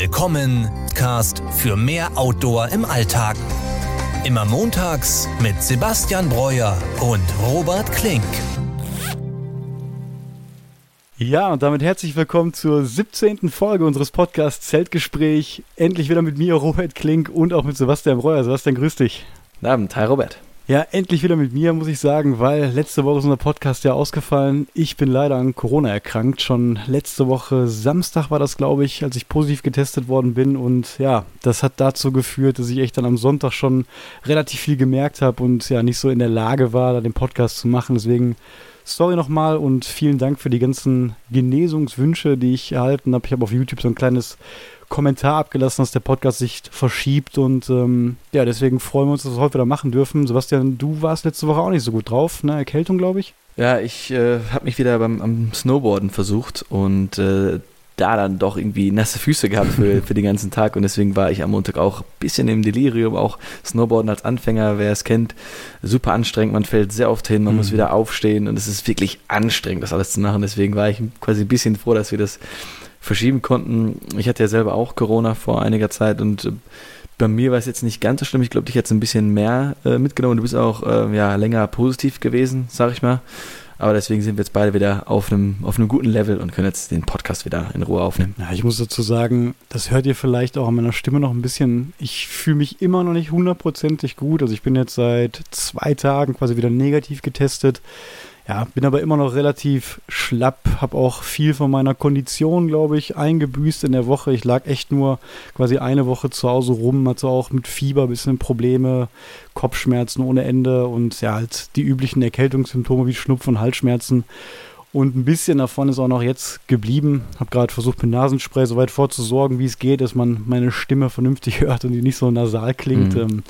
Willkommen, Cast für mehr Outdoor im Alltag. Immer montags mit Sebastian Breuer und Robert Klink. Ja, und damit herzlich willkommen zur 17. Folge unseres Podcasts Zeltgespräch. Endlich wieder mit mir, Robert Klink, und auch mit Sebastian Breuer. Sebastian, grüß dich. Guten Abend, hi Robert. Ja, endlich wieder mit mir, muss ich sagen, weil letzte Woche ist unser Podcast ja ausgefallen. Ich bin leider an Corona erkrankt. Schon letzte Woche Samstag war das, glaube ich, als ich positiv getestet worden bin. Und ja, das hat dazu geführt, dass ich echt dann am Sonntag schon relativ viel gemerkt habe und ja nicht so in der Lage war, da den Podcast zu machen. Deswegen sorry nochmal und vielen Dank für die ganzen Genesungswünsche, die ich erhalten habe. Ich habe auf YouTube so ein kleines Kommentar abgelassen, dass der Podcast sich verschiebt und ähm, ja, deswegen freuen wir uns, dass wir es heute wieder machen dürfen. Sebastian, du warst letzte Woche auch nicht so gut drauf, ne? Erkältung, glaube ich. Ja, ich äh, habe mich wieder beim am Snowboarden versucht und äh, da dann doch irgendwie nasse Füße gehabt für, für den ganzen Tag und deswegen war ich am Montag auch ein bisschen im Delirium, auch Snowboarden als Anfänger, wer es kennt, super anstrengend, man fällt sehr oft hin, man mhm. muss wieder aufstehen und es ist wirklich anstrengend, das alles zu machen, deswegen war ich quasi ein bisschen froh, dass wir das verschieben konnten. Ich hatte ja selber auch Corona vor einiger Zeit und äh, bei mir war es jetzt nicht ganz so schlimm. Ich glaube, dich hat es ein bisschen mehr äh, mitgenommen. Du bist auch äh, ja, länger positiv gewesen, sag ich mal. Aber deswegen sind wir jetzt beide wieder auf einem, auf einem guten Level und können jetzt den Podcast wieder in Ruhe aufnehmen. Ja, ich muss dazu sagen, das hört ihr vielleicht auch an meiner Stimme noch ein bisschen. Ich fühle mich immer noch nicht hundertprozentig gut. Also ich bin jetzt seit zwei Tagen quasi wieder negativ getestet. Ja, bin aber immer noch relativ schlapp, habe auch viel von meiner Kondition, glaube ich, eingebüßt in der Woche. Ich lag echt nur quasi eine Woche zu Hause rum, hatte auch mit Fieber ein bisschen Probleme, Kopfschmerzen ohne Ende und ja, halt die üblichen Erkältungssymptome wie Schnupfen und Halsschmerzen. Und ein bisschen davon ist auch noch jetzt geblieben. Habe gerade versucht, mit Nasenspray so weit vorzusorgen, wie es geht, dass man meine Stimme vernünftig hört und die nicht so nasal klingt. Mhm. Ähm,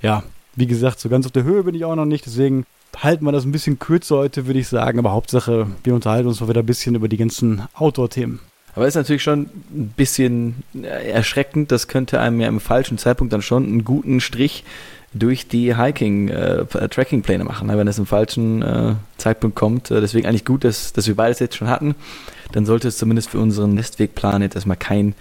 ja, wie gesagt, so ganz auf der Höhe bin ich auch noch nicht. Deswegen halten wir das ein bisschen kürzer heute, würde ich sagen. Aber Hauptsache, wir unterhalten uns mal wieder ein bisschen über die ganzen Outdoor-Themen. Aber ist natürlich schon ein bisschen erschreckend. Das könnte einem ja im falschen Zeitpunkt dann schon einen guten Strich durch die Hiking-Tracking-Pläne äh, machen, ne? wenn es im falschen äh, Zeitpunkt kommt. Äh, deswegen eigentlich gut, dass, dass wir beides jetzt schon hatten. Dann sollte es zumindest für unseren Nestwegplan jetzt erstmal kein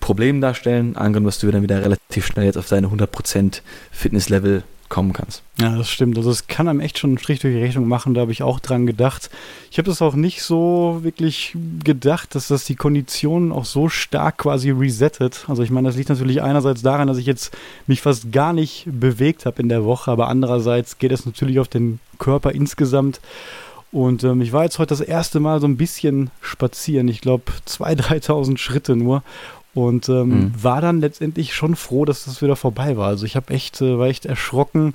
Problem darstellen. Angenommen, dass du dann wieder relativ schnell jetzt auf deine 100% Fitnesslevel kommen kannst. Ja, das stimmt. Also es kann einem echt schon einen Strich durch die Rechnung machen, da habe ich auch dran gedacht. Ich habe das auch nicht so wirklich gedacht, dass das die Konditionen auch so stark quasi resettet. Also ich meine, das liegt natürlich einerseits daran, dass ich jetzt mich fast gar nicht bewegt habe in der Woche, aber andererseits geht es natürlich auf den Körper insgesamt. Und ähm, ich war jetzt heute das erste Mal so ein bisschen spazieren. Ich glaube, 2.000, 3.000 Schritte nur. Und ähm, mhm. war dann letztendlich schon froh, dass das wieder vorbei war. Also ich habe echt, äh, war echt erschrocken,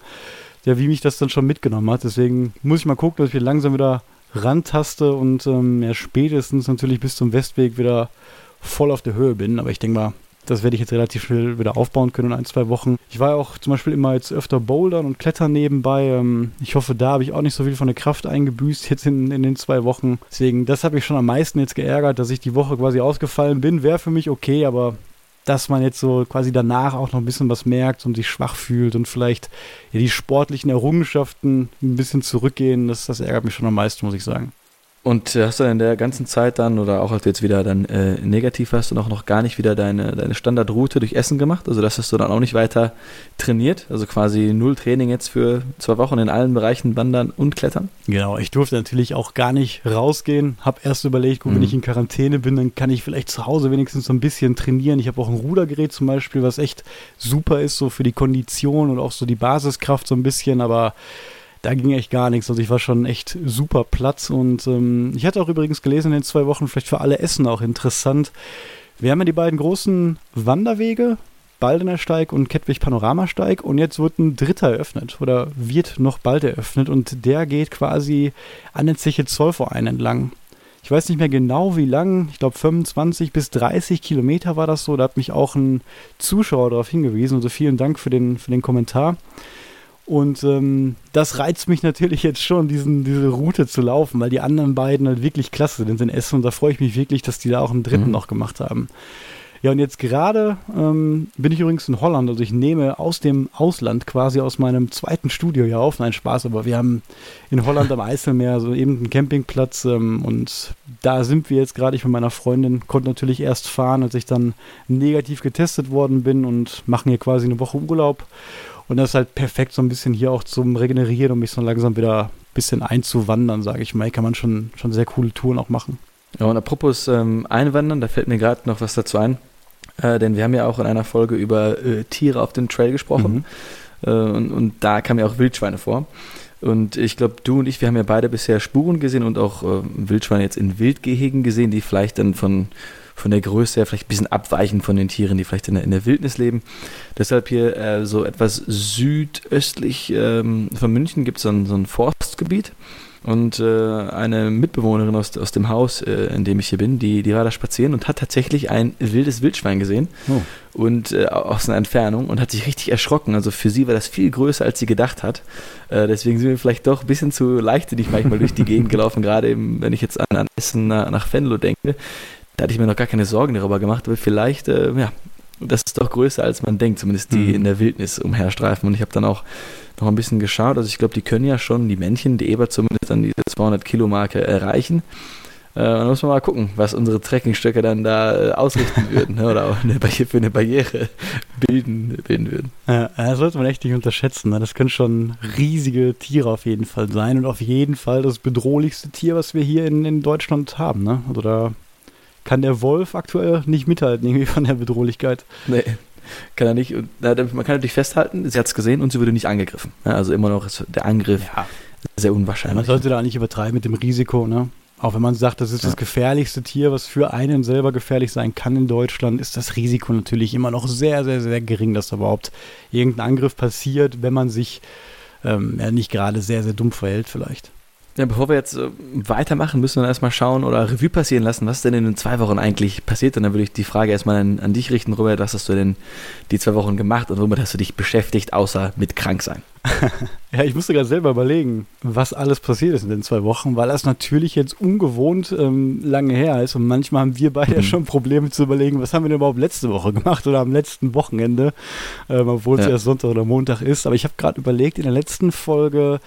ja, wie mich das dann schon mitgenommen hat. Deswegen muss ich mal gucken, dass ich hier langsam wieder rantaste und ähm, ja, spätestens natürlich bis zum Westweg wieder voll auf der Höhe bin. Aber ich denke mal, das werde ich jetzt relativ schnell wieder aufbauen können in ein, zwei Wochen. Ich war ja auch zum Beispiel immer jetzt öfter bouldern und klettern nebenbei. Ähm, ich hoffe, da habe ich auch nicht so viel von der Kraft eingebüßt jetzt in, in den zwei Wochen. Deswegen, das habe ich schon am meisten jetzt geärgert, dass ich die Woche quasi ausgefallen bin. Wäre für mich okay, aber dass man jetzt so quasi danach auch noch ein bisschen was merkt und sich schwach fühlt und vielleicht ja, die sportlichen Errungenschaften ein bisschen zurückgehen, das, das ärgert mich schon am meisten, muss ich sagen. Und hast du in der ganzen Zeit dann, oder auch als du jetzt wieder dann äh, negativ hast, und auch noch gar nicht wieder deine, deine Standardroute durch Essen gemacht? Also das hast du dann auch nicht weiter trainiert? Also quasi null Training jetzt für zwei Wochen in allen Bereichen Wandern und Klettern? Genau, ich durfte natürlich auch gar nicht rausgehen. Hab erst überlegt, gut, mhm. wenn ich in Quarantäne bin, dann kann ich vielleicht zu Hause wenigstens so ein bisschen trainieren. Ich habe auch ein Rudergerät zum Beispiel, was echt super ist, so für die Kondition und auch so die Basiskraft so ein bisschen, aber da ging echt gar nichts. Also ich war schon echt super Platz und ähm, ich hatte auch übrigens gelesen in den zwei Wochen, vielleicht für alle Essen auch interessant. Wir haben ja die beiden großen Wanderwege, Baldener Steig und Kettwig Panoramasteig und jetzt wird ein dritter eröffnet oder wird noch bald eröffnet und der geht quasi an den Zeche Zollverein entlang. Ich weiß nicht mehr genau wie lang, ich glaube 25 bis 30 Kilometer war das so, da hat mich auch ein Zuschauer darauf hingewiesen, also vielen Dank für den, für den Kommentar. Und ähm, das reizt mich natürlich jetzt schon, diesen, diese Route zu laufen, weil die anderen beiden halt wirklich klasse sind in Essen und da freue ich mich wirklich, dass die da auch einen dritten mhm. noch gemacht haben. Ja, und jetzt gerade ähm, bin ich übrigens in Holland. Also ich nehme aus dem Ausland quasi aus meinem zweiten Studio hier auf. Nein, Spaß, aber wir haben in Holland am Eiselmeer so eben einen Campingplatz ähm, und da sind wir jetzt gerade. Ich mit meiner Freundin konnte natürlich erst fahren, als ich dann negativ getestet worden bin und machen hier quasi eine Woche Urlaub. Und das ist halt perfekt so ein bisschen hier auch zum Regenerieren, um mich so langsam wieder ein bisschen einzuwandern, sage ich mal. Hier kann man schon, schon sehr coole Touren auch machen. Ja, und apropos ähm, Einwandern, da fällt mir gerade noch was dazu ein. Äh, denn wir haben ja auch in einer Folge über äh, Tiere auf dem Trail gesprochen. Mhm. Äh, und, und, da kamen ja auch Wildschweine vor. Und ich glaube, du und ich, wir haben ja beide bisher Spuren gesehen und auch äh, Wildschweine jetzt in Wildgehegen gesehen, die vielleicht dann von, von der Größe her vielleicht ein bisschen abweichen von den Tieren, die vielleicht in der, in der Wildnis leben. Deshalb hier äh, so etwas südöstlich ähm, von München gibt es so ein, so ein Forstgebiet. Und äh, eine Mitbewohnerin aus, aus dem Haus, äh, in dem ich hier bin, die, die war da spazieren und hat tatsächlich ein wildes Wildschwein gesehen. Oh. Und äh, aus einer Entfernung und hat sich richtig erschrocken. Also für sie war das viel größer, als sie gedacht hat. Äh, deswegen sind wir vielleicht doch ein bisschen zu leichtsinnig manchmal durch die Gegend gelaufen, gerade eben, wenn ich jetzt an, an Essen nach, nach Venlo denke. Da hatte ich mir noch gar keine Sorgen darüber gemacht, aber vielleicht, äh, ja, das ist doch größer, als man denkt, zumindest die mhm. in der Wildnis umherstreifen. Und ich habe dann auch noch ein bisschen geschaut. Also ich glaube, die können ja schon, die Männchen, die Eber zumindest dann diese 200 Kilo Marke erreichen. Äh, dann muss man mal gucken, was unsere Trekkingstöcke dann da äh, ausrichten würden ne? oder eine Barriere, für eine Barriere bilden, bilden würden. Ja, das sollte man echt nicht unterschätzen. Ne? Das können schon riesige Tiere auf jeden Fall sein und auf jeden Fall das bedrohlichste Tier, was wir hier in, in Deutschland haben. Ne? Also da kann der Wolf aktuell nicht mithalten, irgendwie von der Bedrohlichkeit. Nee, kann er nicht. man kann natürlich festhalten, sie hat es gesehen und sie wurde nicht angegriffen. also immer noch ist der Angriff ja. sehr unwahrscheinlich. Man sollte da nicht übertreiben mit dem Risiko, ne? Auch wenn man sagt, das ist ja. das gefährlichste Tier, was für einen selber gefährlich sein kann in Deutschland, ist das Risiko natürlich immer noch sehr, sehr, sehr gering, dass da überhaupt irgendein Angriff passiert, wenn man sich ähm, ja, nicht gerade sehr, sehr dumm verhält vielleicht. Ja, bevor wir jetzt äh, weitermachen, müssen wir erstmal schauen oder Revue passieren lassen, was denn in den zwei Wochen eigentlich passiert. Und dann würde ich die Frage erstmal an, an dich richten, Robert. Was hast du denn die zwei Wochen gemacht und womit hast du dich beschäftigt, außer mit krank sein? ja, ich musste gerade selber überlegen, was alles passiert ist in den zwei Wochen, weil das natürlich jetzt ungewohnt ähm, lange her ist und manchmal haben wir beide mhm. schon Probleme zu überlegen, was haben wir denn überhaupt letzte Woche gemacht oder am letzten Wochenende, ähm, obwohl es ja. erst Sonntag oder Montag ist. Aber ich habe gerade überlegt, in der letzten Folge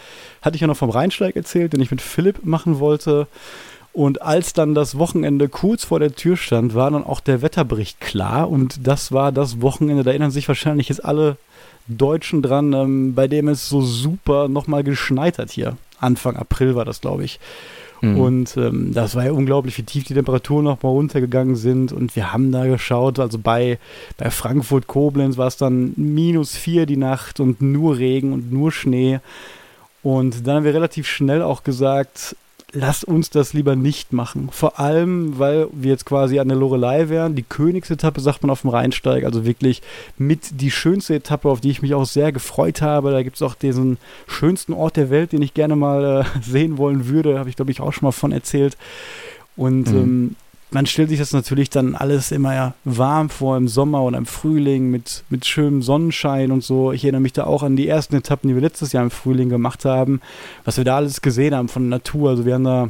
hatte ich ja noch vom Rheinsteig erzählt, den ich mit Philipp machen wollte. Und als dann das Wochenende kurz vor der Tür stand, war dann auch der Wetterbericht klar. Und das war das Wochenende, da erinnern sich wahrscheinlich jetzt alle Deutschen dran, ähm, bei dem es so super nochmal geschneit hat hier. Anfang April war das, glaube ich. Mhm. Und ähm, das war ja unglaublich, wie tief die Temperaturen nochmal runtergegangen sind. Und wir haben da geschaut, also bei, bei Frankfurt, Koblenz war es dann minus vier die Nacht und nur Regen und nur Schnee. Und dann haben wir relativ schnell auch gesagt, lass uns das lieber nicht machen. Vor allem, weil wir jetzt quasi an der Lorelei wären. Die Königsetappe sagt man auf dem Rheinsteig, also wirklich mit die schönste Etappe, auf die ich mich auch sehr gefreut habe. Da gibt es auch diesen schönsten Ort der Welt, den ich gerne mal äh, sehen wollen würde. Habe ich, glaube ich, auch schon mal von erzählt. Und mhm. ähm, man stellt sich das natürlich dann alles immer ja warm vor im Sommer oder im Frühling mit, mit schönem Sonnenschein und so. Ich erinnere mich da auch an die ersten Etappen, die wir letztes Jahr im Frühling gemacht haben, was wir da alles gesehen haben von Natur. Also wir haben da,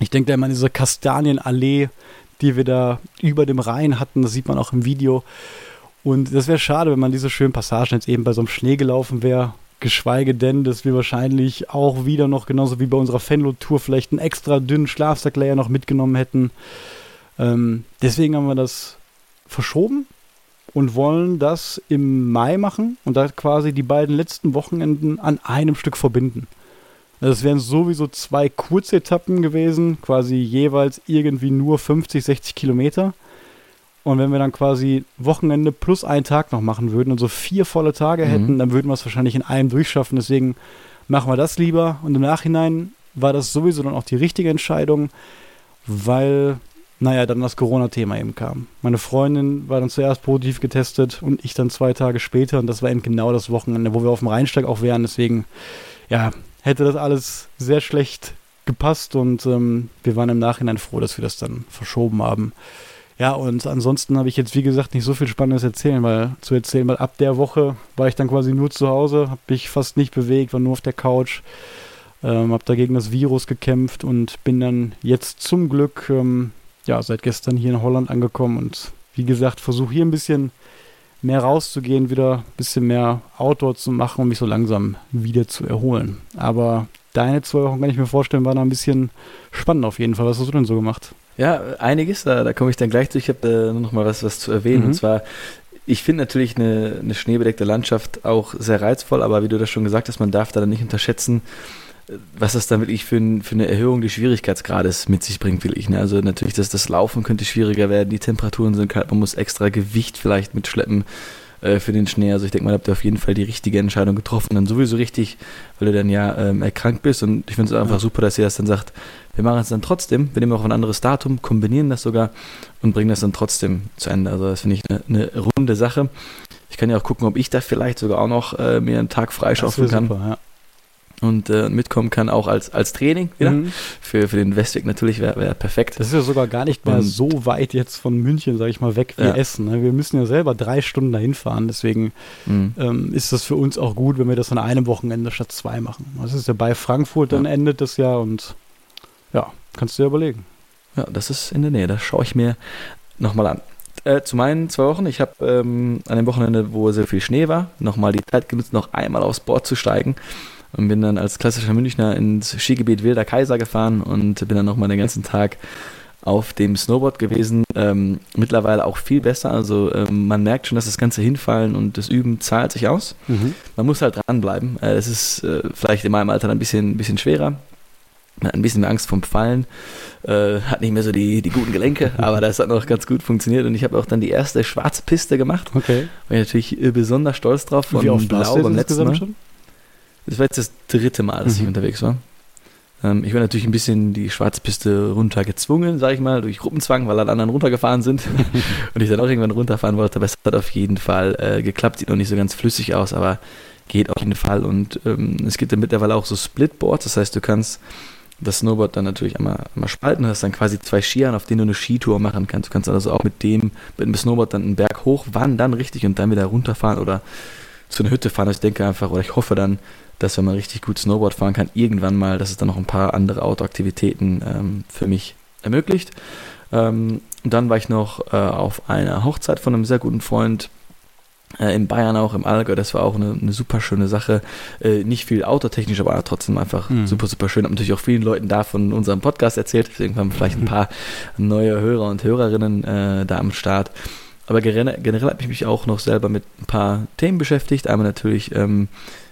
ich denke da immer an diese Kastanienallee, die wir da über dem Rhein hatten, das sieht man auch im Video. Und das wäre schade, wenn man diese schönen Passagen jetzt eben bei so einem Schnee gelaufen wäre. Geschweige denn, dass wir wahrscheinlich auch wieder noch, genauso wie bei unserer Fenlo-Tour, vielleicht einen extra dünnen Schlafsacklayer noch mitgenommen hätten. Ähm, deswegen haben wir das verschoben und wollen das im Mai machen und da quasi die beiden letzten Wochenenden an einem Stück verbinden. Das wären sowieso zwei Kurzetappen gewesen, quasi jeweils irgendwie nur 50, 60 Kilometer. Und wenn wir dann quasi Wochenende plus einen Tag noch machen würden und so vier volle Tage mhm. hätten, dann würden wir es wahrscheinlich in einem durchschaffen. Deswegen machen wir das lieber. Und im Nachhinein war das sowieso dann auch die richtige Entscheidung, weil naja, dann das Corona-Thema eben kam. Meine Freundin war dann zuerst positiv getestet und ich dann zwei Tage später und das war eben genau das Wochenende, wo wir auf dem Rheinsteig auch wären. Deswegen, ja, hätte das alles sehr schlecht gepasst und ähm, wir waren im Nachhinein froh, dass wir das dann verschoben haben. Ja, und ansonsten habe ich jetzt, wie gesagt, nicht so viel Spannendes erzählen, weil zu erzählen, weil ab der Woche war ich dann quasi nur zu Hause, habe mich fast nicht bewegt, war nur auf der Couch, ähm, habe dagegen das Virus gekämpft und bin dann jetzt zum Glück ähm, ja, seit gestern hier in Holland angekommen und wie gesagt, versuche hier ein bisschen mehr rauszugehen, wieder ein bisschen mehr Outdoor zu machen, um mich so langsam wieder zu erholen. Aber deine zwei Wochen, kann ich mir vorstellen, waren ein bisschen spannend auf jeden Fall. Was hast du denn so gemacht? Ja, einiges, da, da komme ich dann gleich zu. Ich habe äh, noch mal was, was zu erwähnen. Mhm. Und zwar, ich finde natürlich eine, eine schneebedeckte Landschaft auch sehr reizvoll, aber wie du das schon gesagt hast, man darf da dann nicht unterschätzen, was das dann wirklich für, für, eine Erhöhung des Schwierigkeitsgrades mit sich bringt, will ich. Ne? Also natürlich, dass das Laufen könnte schwieriger werden, die Temperaturen sind kalt, man muss extra Gewicht vielleicht mitschleppen äh, für den Schnee. Also ich denke mal, habt ihr auf jeden Fall die richtige Entscheidung getroffen. Dann sowieso richtig, weil du dann ja ähm, erkrankt bist. Und ich finde es einfach ja. super, dass ihr das dann sagt, wir machen es dann trotzdem, wir nehmen auch ein anderes Datum, kombinieren das sogar und bringen das dann trotzdem zu Ende. Also das finde ich eine, eine runde Sache. Ich kann ja auch gucken, ob ich da vielleicht sogar auch noch äh, mir einen Tag freischaufeln kann. Super, ja und äh, mitkommen kann, auch als, als Training wieder. Mhm. Für, für den Westweg natürlich wäre wär perfekt. Das ist ja sogar gar nicht mehr und so weit jetzt von München, sage ich mal, weg wie ja. Essen. Ne? Wir müssen ja selber drei Stunden dahin fahren, deswegen mhm. ähm, ist das für uns auch gut, wenn wir das an einem Wochenende statt zwei machen. Das ist ja bei Frankfurt, dann endet das ja und ja, kannst du dir überlegen. Ja, das ist in der Nähe, das schaue ich mir nochmal an. Äh, zu meinen zwei Wochen, ich habe ähm, an dem Wochenende, wo sehr viel Schnee war, nochmal die Zeit genutzt, noch einmal aufs Board zu steigen und bin dann als klassischer Münchner ins Skigebiet Wilder Kaiser gefahren und bin dann nochmal den ganzen Tag auf dem Snowboard gewesen. Ähm, mittlerweile auch viel besser. Also ähm, man merkt schon, dass das ganze Hinfallen und das Üben zahlt sich aus. Mhm. Man muss halt dranbleiben. Äh, es ist äh, vielleicht in meinem Alter ein bisschen, bisschen schwerer. Man hat ein bisschen mehr Angst vom Fallen, äh, hat nicht mehr so die, die guten Gelenke, aber das hat noch ganz gut funktioniert und ich habe auch dann die erste schwarze Piste gemacht. Okay. War ich natürlich besonders stolz drauf. Von Wie oft Blau beim letzten Mal. Schon? Das war jetzt das dritte Mal, dass mhm. ich unterwegs war. Ähm, ich war natürlich ein bisschen die Schwarzpiste runtergezwungen, sag ich mal, durch Gruppenzwang, weil alle anderen runtergefahren sind und ich dann auch irgendwann runterfahren wollte. Aber es hat auf jeden Fall äh, geklappt. Sieht noch nicht so ganz flüssig aus, aber geht auf jeden Fall. Und ähm, es gibt dann mittlerweile auch so Splitboards, das heißt, du kannst das Snowboard dann natürlich einmal, einmal spalten, hast dann quasi zwei Skiern, auf denen du eine Skitour machen kannst. Du kannst also auch mit dem, mit dem Snowboard dann einen Berg hoch wandern, richtig, und dann wieder runterfahren oder zu einer Hütte fahren. Also ich denke einfach, oder ich hoffe dann, dass wenn man richtig gut Snowboard fahren kann, irgendwann mal, dass es dann noch ein paar andere Outdoor-Aktivitäten ähm, für mich ermöglicht. Ähm, und dann war ich noch äh, auf einer Hochzeit von einem sehr guten Freund äh, in Bayern auch, im Allgäu. Das war auch eine, eine super schöne Sache. Äh, nicht viel autotechnisch, aber trotzdem einfach mhm. super, super schön. Hab natürlich auch vielen Leuten da von unserem Podcast erzählt. Deswegen haben vielleicht ein paar neue Hörer und Hörerinnen äh, da am Start. Aber generell, generell habe ich mich auch noch selber mit ein paar Themen beschäftigt. Einmal natürlich ähm,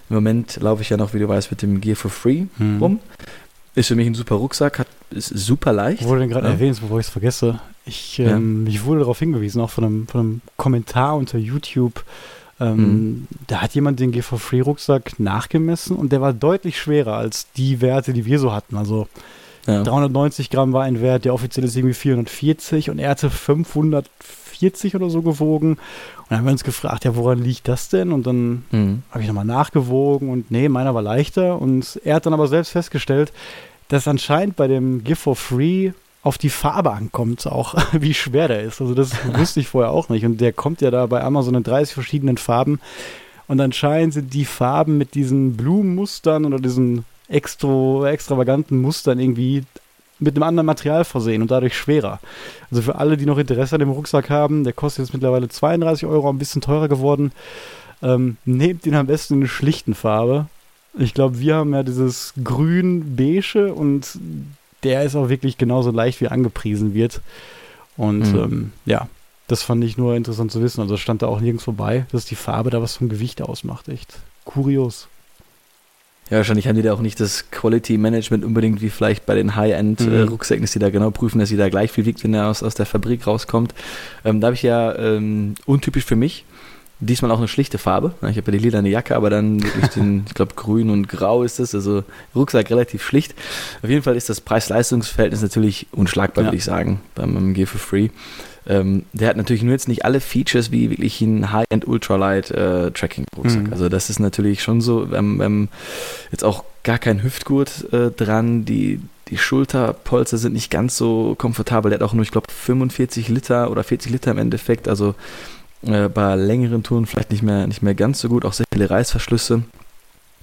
im Moment laufe ich ja noch, wie du weißt, mit dem Gear for Free hm. rum. Ist für mich ein super Rucksack, hat, ist super leicht. Wo du den gerade ja. erwähnst, bevor ich es vergesse. Ich, ähm, ja. ich wurde darauf hingewiesen, auch von einem, von einem Kommentar unter YouTube. Ähm, mhm. Da hat jemand den Gear for Free Rucksack nachgemessen und der war deutlich schwerer als die Werte, die wir so hatten. Also ja. 390 Gramm war ein Wert, der offiziell ist irgendwie 440 und er hatte 540 oder so gewogen dann haben wir uns gefragt, ja, woran liegt das denn? Und dann mhm. habe ich nochmal nachgewogen und nee, meiner war leichter. Und er hat dann aber selbst festgestellt, dass anscheinend bei dem Give for Free auf die Farbe ankommt, auch wie schwer der ist. Also das wusste ich vorher auch nicht. Und der kommt ja da bei Amazon in 30 verschiedenen Farben. Und anscheinend sind die Farben mit diesen Blumenmustern oder diesen extra, extravaganten Mustern irgendwie mit einem anderen Material versehen und dadurch schwerer. Also für alle, die noch Interesse an dem Rucksack haben, der kostet jetzt mittlerweile 32 Euro, ein bisschen teurer geworden. Ähm, nehmt ihn am besten in einer schlichten Farbe. Ich glaube, wir haben ja dieses grün-beige und der ist auch wirklich genauso leicht, wie angepriesen wird. Und mhm. ähm, ja, das fand ich nur interessant zu wissen. Also stand da auch nirgends vorbei, dass die Farbe da was vom Gewicht ausmacht. Echt kurios. Ja, wahrscheinlich haben die da auch nicht das Quality Management unbedingt wie vielleicht bei den High-End-Rucksäcken, mhm. dass die da genau prüfen, dass sie da gleich viel wiegt, wenn er aus, aus der Fabrik rauskommt. Ähm, da habe ich ja ähm, untypisch für mich diesmal auch eine schlichte Farbe. Ich habe ja die lila eine Jacke, aber dann wirklich den, ich glaube, grün und grau ist es, also Rucksack relativ schlicht. Auf jeden Fall ist das Preis-Leistungs-Verhältnis natürlich unschlagbar, ja. würde ich sagen, beim, beim Gear for Free. Ähm, der hat natürlich nur jetzt nicht alle Features wie wirklich ein High-End Ultralight äh, Tracking Rucksack. Mhm. Also das ist natürlich schon so, wir haben, wir haben jetzt auch gar kein Hüftgurt äh, dran, die die Schulterpolster sind nicht ganz so komfortabel. Der hat auch nur, ich glaube, 45 Liter oder 40 Liter im Endeffekt. Also äh, bei längeren Touren vielleicht nicht mehr, nicht mehr ganz so gut. Auch sehr viele Reißverschlüsse.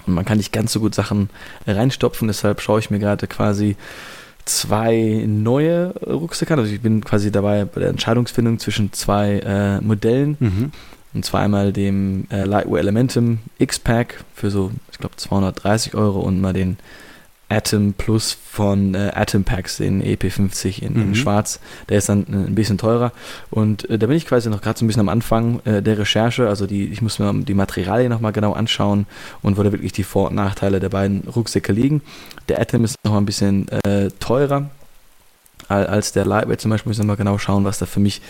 Und man kann nicht ganz so gut Sachen reinstopfen. Deshalb schaue ich mir gerade quasi zwei neue Rucksäcke. Also ich bin quasi dabei bei der Entscheidungsfindung zwischen zwei äh, Modellen. Mhm. Und zwar einmal dem äh, Lightweight Elementum X-Pack für so, ich glaube, 230 Euro und mal den Atom Plus von äh, Atom Packs, den EP50 in, in Mhm. Schwarz. Der ist dann äh, ein bisschen teurer. Und äh, da bin ich quasi noch gerade so ein bisschen am Anfang äh, der Recherche. Also die, ich muss mir die Materialien nochmal genau anschauen und wo da wirklich die Vor- und Nachteile der beiden Rucksäcke liegen. Der Atom ist noch mal ein bisschen äh, teurer al- als der Lightweight zum Beispiel. Muss ich mal genau schauen, was da für mich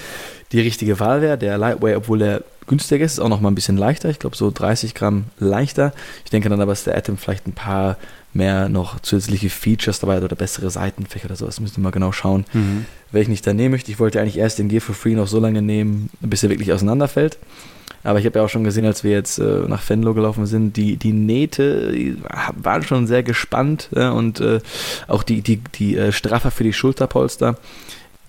die richtige Wahl wäre. Der Lightweight, obwohl der günstiger ist, ist auch noch mal ein bisschen leichter. Ich glaube so 30 Gramm leichter. Ich denke dann aber, dass der Atom vielleicht ein paar mehr noch zusätzliche Features dabei oder bessere Seitenfächer oder sowas. Müssen wir mal genau schauen, Mhm. welchen ich da nehmen möchte. Ich wollte eigentlich erst den Gear for Free noch so lange nehmen, bis er wirklich auseinanderfällt. Aber ich habe ja auch schon gesehen, als wir jetzt äh, nach Venlo gelaufen sind, die, die Nähte die waren schon sehr gespannt ja, und äh, auch die, die, die äh, Straffer für die Schulterpolster,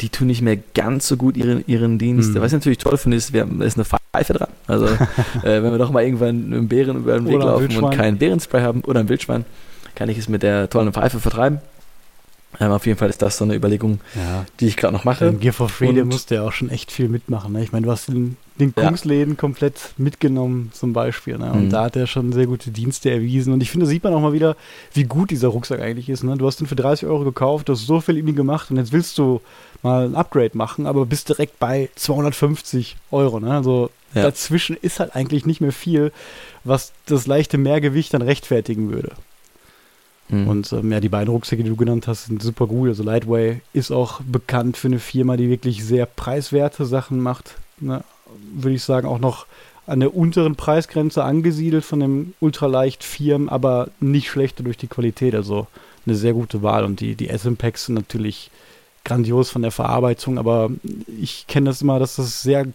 die tun nicht mehr ganz so gut ihren, ihren Dienst. Mhm. Was ich natürlich toll finde, ist, wir haben, da ist eine Pfeife dran. Also äh, wenn wir doch mal irgendwann einen Bären über den Weg laufen und Wildschwein. kein Bärenspray haben oder ein Wildschwein, kann ich es mit der tollen Pfeife vertreiben. Ähm, auf jeden Fall ist das so eine Überlegung, Ja. die ich gerade noch mache. Im Gear for Free, der Und- musste ja auch schon echt viel mitmachen. Ne? Ich meine, du hast den, den Ja. Kungsläden komplett mitgenommen zum Beispiel. Ne? Und Mhm. da hat er schon sehr gute Dienste erwiesen. Und ich finde, da sieht man auch mal wieder, wie gut dieser Rucksack eigentlich ist. Ne? Du hast den für 30 Euro gekauft, du hast so viel in ihm gemacht und jetzt willst du mal ein Upgrade machen, aber bist direkt bei 250 Euro. Ne? Also Ja. dazwischen ist halt eigentlich nicht mehr viel, was das leichte Mehrgewicht dann rechtfertigen würde. Mhm. Und ähm, ja, die beiden Rucksäcke, die du genannt hast, sind super gut. Also Lightway ist auch bekannt für eine Firma, die wirklich sehr preiswerte Sachen macht. Ne? Würde ich sagen, auch noch an der unteren Preisgrenze angesiedelt von dem ultraleicht Firmen, aber nicht schlechter durch die Qualität. Also eine sehr gute Wahl. Und die, die SM Packs sind natürlich grandios von der Verarbeitung, aber ich kenne das immer, dass es sehr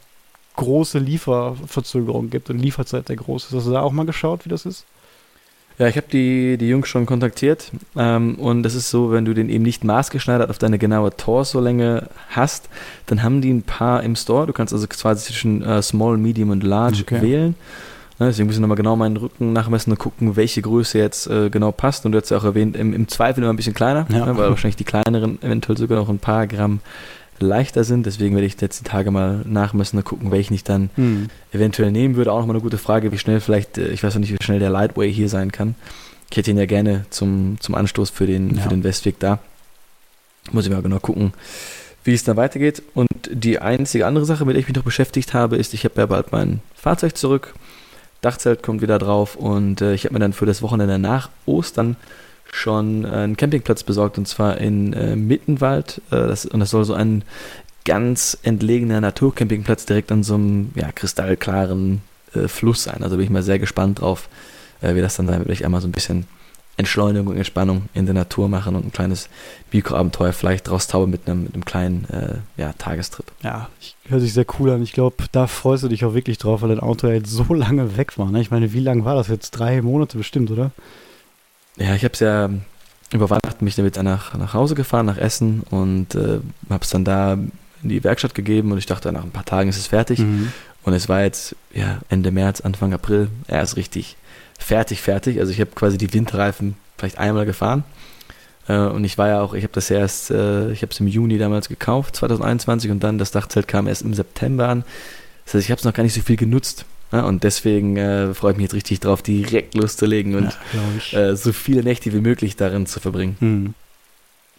große Lieferverzögerungen gibt und Lieferzeit sehr groß ist. Hast du da auch mal geschaut, wie das ist? Ja, ich habe die, die Jungs schon kontaktiert ähm, und das ist so, wenn du den eben nicht maßgeschneidert auf deine genaue Torso-Länge hast, dann haben die ein paar im Store. Du kannst also quasi zwischen äh, Small, Medium und Large Okay. wählen. Ne, deswegen muss ich nochmal genau meinen Rücken nachmessen und gucken, welche Größe jetzt äh, genau passt. Und du hast ja auch erwähnt, im, im Zweifel immer ein bisschen kleiner, Ja. ne, weil wahrscheinlich die kleineren eventuell sogar noch ein paar Gramm leichter sind. Deswegen werde ich jetzt die Tage mal nachmessen und gucken, welchen ich dann Hm. eventuell nehmen würde. Auch nochmal eine gute Frage, wie schnell vielleicht, äh, ich weiß noch nicht, wie schnell der Lightway hier sein kann. Ich hätte ihn ja gerne zum, zum Anstoß für den, Ja. für den Westweg da. Muss ich mal genau gucken, wie es dann weitergeht. Und die einzige andere Sache, mit der ich mich noch beschäftigt habe, ist, ich habe ja bald mein Fahrzeug zurück. Dachzelt kommt wieder drauf und äh, ich habe mir dann für das Wochenende nach Ostern schon äh, einen Campingplatz besorgt und zwar in äh, Mittenwald. Äh, das, und das soll so ein ganz entlegener Naturcampingplatz direkt an so einem ja, kristallklaren äh, Fluss sein. Also bin ich mal sehr gespannt drauf, äh, wie das dann sein wird. Vielleicht einmal so ein bisschen Entschleunigung und Entspannung in der Natur machen und ein kleines Mikroabenteuer vielleicht draus taube mit einem, mit einem kleinen äh, ja, Tagestrip. Ja, ich, hört sich sehr cool an. Ich glaube, da freust du dich auch wirklich drauf, weil dein Auto ja jetzt so lange weg war. Ne? Ich meine, wie lange war das jetzt? Drei Monate bestimmt, oder? Ja, ich habe es ja über Weihnachten mich damit nach, nach Hause gefahren, nach Essen und äh, habe es dann da in die Werkstatt gegeben und ich dachte, nach ein paar Tagen ist es fertig. Mhm. Und es war jetzt ja, Ende März, Anfang April erst richtig fertig, fertig. Also ich habe quasi die Winterreifen vielleicht einmal gefahren. Äh, und ich war ja auch, ich habe das erst, äh, ich habe es im Juni damals gekauft, 2021, und dann das Dachzelt kam erst im September an. Das heißt, ich habe es noch gar nicht so viel genutzt. Ja, und deswegen äh, freue ich mich jetzt richtig drauf, direkt loszulegen und ja, äh, so viele Nächte wie möglich darin zu verbringen. Hm.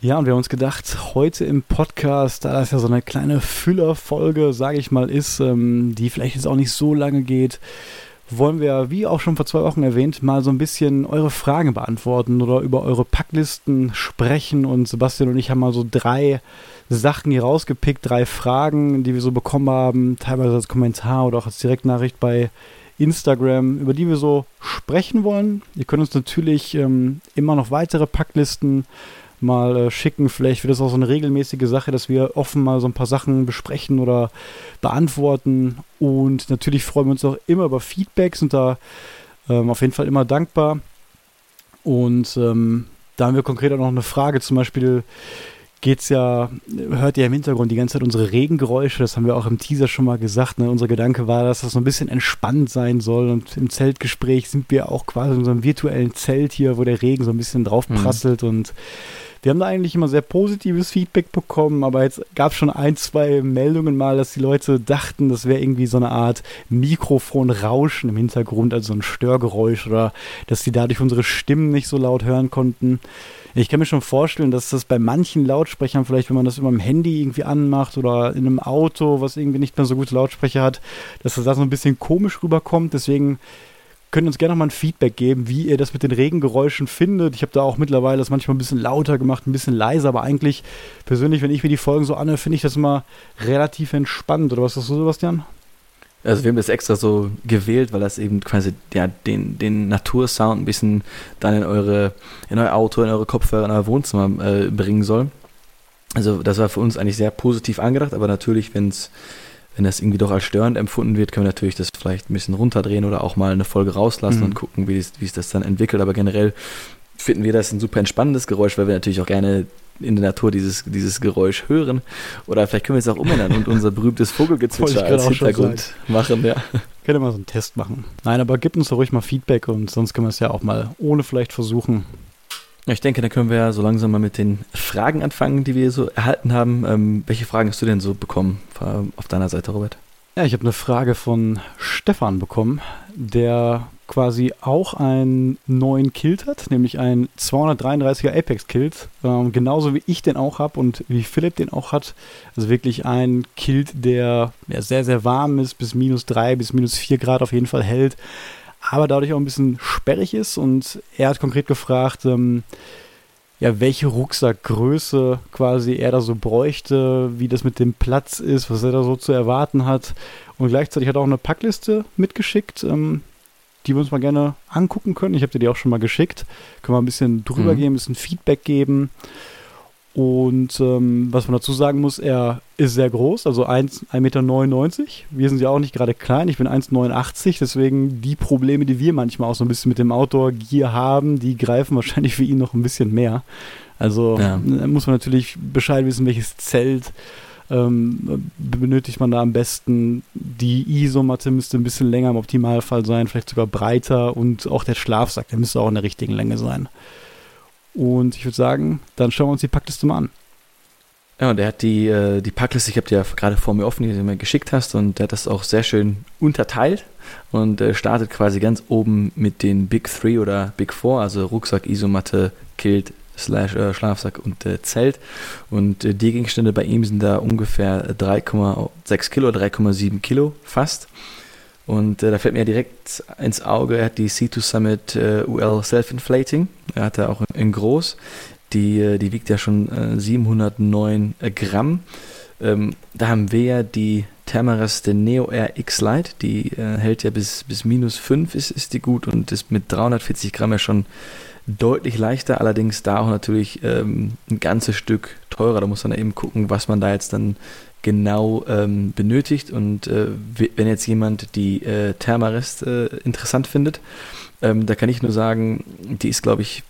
Ja, und wir haben uns gedacht, heute im Podcast, da das ja so eine kleine Füllerfolge, sage ich mal, ist, ähm, die vielleicht jetzt auch nicht so lange geht, wollen wir, wie auch schon vor zwei Wochen erwähnt, mal so ein bisschen eure Fragen beantworten oder über eure Packlisten sprechen. Und Sebastian und ich haben mal so drei Sachen hier rausgepickt, drei Fragen, die wir so bekommen haben, teilweise als Kommentar oder auch als Direktnachricht bei Instagram, über die wir so sprechen wollen. Ihr könnt uns natürlich ähm, immer noch weitere Packlisten mal äh, schicken. Vielleicht wird das auch so eine regelmäßige Sache, dass wir offen mal so ein paar Sachen besprechen oder beantworten. Und natürlich freuen wir uns auch immer über Feedback, sind da ähm, auf jeden Fall immer dankbar. Und ähm, da haben wir konkret auch noch eine Frage, zum Beispiel geht's ja, hört ihr im Hintergrund die ganze Zeit unsere Regengeräusche, das haben wir auch im Teaser schon mal gesagt. Ne? Unser Gedanke war, dass das so ein bisschen entspannt sein soll. Und im Zeltgespräch sind wir auch quasi in unserem virtuellen Zelt hier, wo der Regen so ein bisschen drauf prasselt und Wir haben da eigentlich immer sehr positives Feedback bekommen, aber jetzt gab es schon ein, zwei Meldungen mal, dass die Leute dachten, das wäre irgendwie so eine Art Mikrofonrauschen im Hintergrund, also ein Störgeräusch oder dass die dadurch unsere Stimmen nicht so laut hören konnten. Ich kann mir schon vorstellen, dass das bei manchen Lautsprechern vielleicht, wenn man das über dem Handy irgendwie anmacht oder in einem Auto, was irgendwie nicht mehr so gute Lautsprecher hat, dass das da so ein bisschen komisch rüberkommt. Deswegen könnt ihr uns gerne noch mal ein Feedback geben, wie ihr das mit den Regengeräuschen findet. Ich habe da auch mittlerweile das manchmal ein bisschen lauter gemacht, ein bisschen leiser, aber eigentlich persönlich, wenn ich mir die Folgen so anhöre, finde ich das immer relativ entspannt. Oder was ist das so, Sebastian? Also wir haben das extra so gewählt, weil das eben quasi ja, den, den Natursound ein bisschen dann in eure, in euer Auto, in eure Kopfhörer, in euer Wohnzimmer äh, bringen soll. Also das war für uns eigentlich sehr positiv angedacht, aber natürlich, wenn es wenn das irgendwie doch als störend empfunden wird, können wir natürlich das vielleicht ein bisschen runterdrehen oder auch mal eine Folge rauslassen mhm. und gucken, wie, es, wie es das dann entwickelt. Aber generell finden wir das ein super entspannendes Geräusch, weil wir natürlich auch gerne in der Natur dieses, dieses Geräusch hören. Oder vielleicht können wir es auch umändern und unser berühmtes Vogelgezwitscher als Hintergrund machen. Ja. Können wir mal so einen Test machen. Nein, aber gib uns doch ruhig mal Feedback und sonst können wir es ja auch mal ohne vielleicht versuchen. Ich denke, da können wir ja so langsam mal mit den Fragen anfangen, die wir so erhalten haben. Ähm, welche Fragen hast du denn so bekommen auf deiner Seite, Robert? Ja, ich habe eine Frage von Stefan bekommen, der quasi auch einen neuen Kilt hat, nämlich einen 233er Apex Kilt, ähm, genauso wie ich den auch habe und wie Philipp den auch hat. Also wirklich ein Kilt, der ja, sehr, sehr warm ist, bis minus 3, bis minus 4 Grad auf jeden Fall hält aber dadurch auch ein bisschen sperrig ist. Und er hat konkret gefragt, ähm, ja, welche Rucksackgröße quasi er da so bräuchte, wie das mit dem Platz ist, was er da so zu erwarten hat. Und gleichzeitig hat er auch eine Packliste mitgeschickt, ähm, die wir uns mal gerne angucken können. Ich habe dir die auch schon mal geschickt. Können wir ein bisschen drüber mhm. gehen, ein bisschen Feedback geben. Und ähm, was man dazu sagen muss, er ist sehr groß, also 1,99 Meter. Wir sind ja auch nicht gerade klein, ich bin 1,89, deswegen die Probleme, die wir manchmal auch so ein bisschen mit dem Outdoor-Gear haben, die greifen wahrscheinlich für ihn noch ein bisschen mehr. Also ja. muss man natürlich Bescheid wissen, welches Zelt ähm, benötigt man da am besten. Die Isomatte müsste ein bisschen länger im Optimalfall sein, vielleicht sogar breiter und auch der Schlafsack, der müsste auch in der richtigen Länge sein. Und ich würde sagen, dann schauen wir uns die Packliste mal an. Ja, und er hat die, äh, die Packliste, ich habe die ja gerade vor mir offen, die du mir geschickt hast, und der hat das auch sehr schön unterteilt und äh, startet quasi ganz oben mit den Big Three oder Big Four, also Rucksack, Isomatte, Kilt, Slash, äh, Schlafsack und äh, Zelt. Und äh, die Gegenstände bei ihm sind da ungefähr 3,6 Kilo, 3,7 Kilo fast. Und äh, da fällt mir direkt ins Auge, er hat die C2 Summit äh, UL Self-Inflating. Er hat er auch in groß. Die, äh, die wiegt ja schon 709 äh, Gramm. Ähm, da haben wir ja die Thermarest Neo Air X Lite. Die äh, hält ja bis, bis minus 5 ist, ist die gut und ist mit 340 Gramm ja schon deutlich leichter, allerdings da auch natürlich ähm, ein ganzes Stück teurer. Da muss man eben gucken, was man da jetzt dann genau ähm, benötigt. Und äh, wenn jetzt jemand die äh, Thermarest äh, interessant findet, ähm, da kann ich nur sagen, die ist, glaube ich,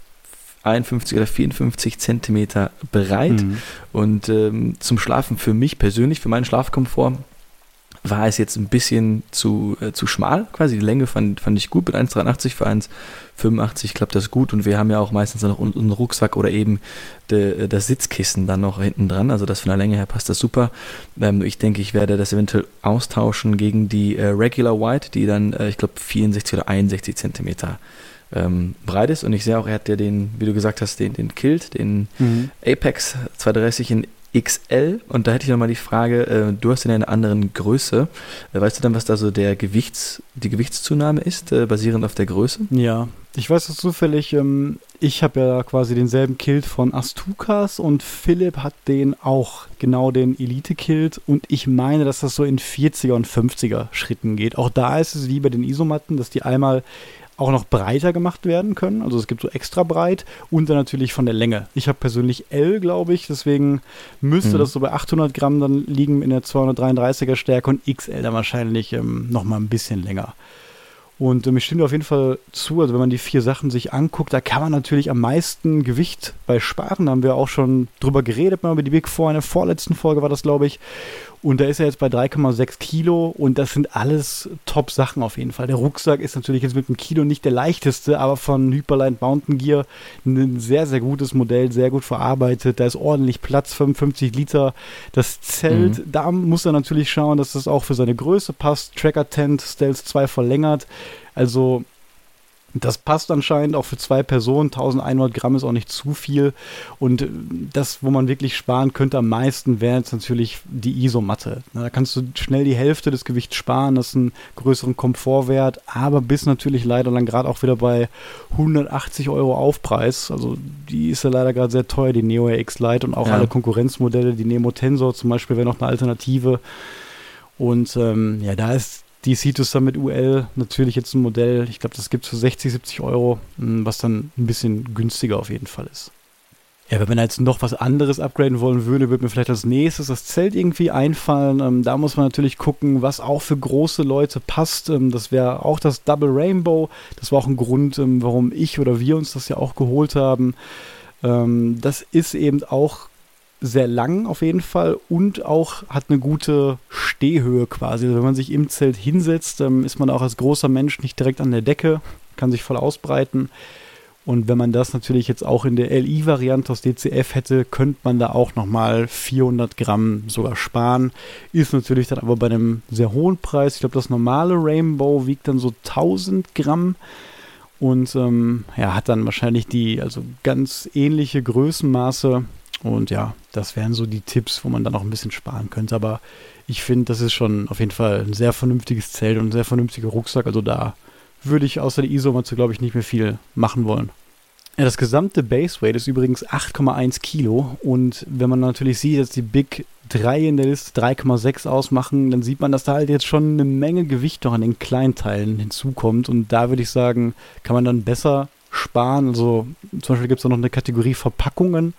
51 oder 54 Zentimeter breit. Mhm. Und ähm, zum Schlafen für mich persönlich, für meinen Schlafkomfort, war es jetzt ein bisschen zu, äh, zu schmal, quasi. Die Länge fand, fand ich gut mit 1,83 für 1,85 klappt das gut und wir haben ja auch meistens noch unseren Rucksack oder eben de, äh, das Sitzkissen dann noch hinten dran. Also das von der Länge her passt das super. Ähm, ich denke, ich werde das eventuell austauschen gegen die äh, Regular White, die dann, äh, ich glaube, 64 oder 61 Zentimeter ähm, breit ist. Und ich sehe auch, er hat ja den, wie du gesagt hast, den, den Kilt, den mhm. Apex 230 in XL und da hätte ich nochmal die Frage, äh, du hast in einer anderen Größe. Äh, weißt du dann, was da so der Gewichts, die Gewichtszunahme ist, äh, basierend auf der Größe? Ja, ich weiß das zufällig. Ähm, ich habe ja quasi denselben Kilt von Astukas und Philipp hat den auch, genau den Elite-Kilt und ich meine, dass das so in 40er und 50er Schritten geht. Auch da ist es wie bei den Isomatten, dass die einmal auch noch breiter gemacht werden können. Also es gibt so extra breit und dann natürlich von der Länge. Ich habe persönlich L, glaube ich, deswegen müsste mhm. das so bei 800 Gramm dann liegen in der 233er Stärke und XL dann wahrscheinlich ähm, noch mal ein bisschen länger. Und ähm, ich stimme auf jeden Fall zu, also wenn man die vier Sachen sich anguckt, da kann man natürlich am meisten Gewicht bei sparen. Da haben wir auch schon drüber geredet, mal über die Big Four, in der vorletzten Folge war das, glaube ich. Und da ist er jetzt bei 3,6 Kilo und das sind alles Top-Sachen auf jeden Fall. Der Rucksack ist natürlich jetzt mit einem Kilo nicht der leichteste, aber von Hyperline Mountain Gear ein sehr, sehr gutes Modell, sehr gut verarbeitet. Da ist ordentlich Platz, 55 Liter. Das Zelt, mhm. da muss er natürlich schauen, dass das auch für seine Größe passt. Tracker Tent, Stealth 2 verlängert. Also das passt anscheinend auch für zwei Personen. 1100 Gramm ist auch nicht zu viel. Und das, wo man wirklich sparen könnte am meisten, wäre jetzt natürlich die Isomatte. Da kannst du schnell die Hälfte des Gewichts sparen. Das ist ein größeren Komfortwert. Aber bist natürlich leider dann gerade auch wieder bei 180 Euro Aufpreis. Also die ist ja leider gerade sehr teuer, die Neo X Lite und auch ja. alle Konkurrenzmodelle. Die Nemo Tensor zum Beispiel wäre noch eine Alternative. Und ähm, ja, da ist die Cetus Summit UL natürlich jetzt ein Modell, ich glaube, das gibt es für 60, 70 Euro, hm, was dann ein bisschen günstiger auf jeden Fall ist. Ja, wenn man jetzt noch was anderes upgraden wollen würde, würde mir vielleicht als nächstes das Zelt irgendwie einfallen. Ähm, da muss man natürlich gucken, was auch für große Leute passt. Ähm, das wäre auch das Double Rainbow. Das war auch ein Grund, ähm, warum ich oder wir uns das ja auch geholt haben. Ähm, das ist eben auch sehr lang auf jeden Fall und auch hat eine gute Stehhöhe quasi. Also wenn man sich im Zelt hinsetzt, ähm, ist man auch als großer Mensch nicht direkt an der Decke, kann sich voll ausbreiten. Und wenn man das natürlich jetzt auch in der LI-Variante aus DCF hätte, könnte man da auch nochmal 400 Gramm sogar sparen. Ist natürlich dann aber bei einem sehr hohen Preis. Ich glaube, das normale Rainbow wiegt dann so 1000 Gramm und ähm, ja, hat dann wahrscheinlich die, also ganz ähnliche Größenmaße und ja, das wären so die Tipps, wo man dann auch ein bisschen sparen könnte. Aber ich finde, das ist schon auf jeden Fall ein sehr vernünftiges Zelt und ein sehr vernünftiger Rucksack. Also da würde ich außer der Isomatte, glaube ich, nicht mehr viel machen wollen. Ja, das gesamte Baseweight ist übrigens 8,1 Kilo. Und wenn man natürlich sieht, dass die Big 3 in der Liste 3,6 ausmachen, dann sieht man, dass da halt jetzt schon eine Menge Gewicht noch an den Kleinteilen hinzukommt. Und da würde ich sagen, kann man dann besser sparen. Also zum Beispiel gibt es da noch eine Kategorie Verpackungen.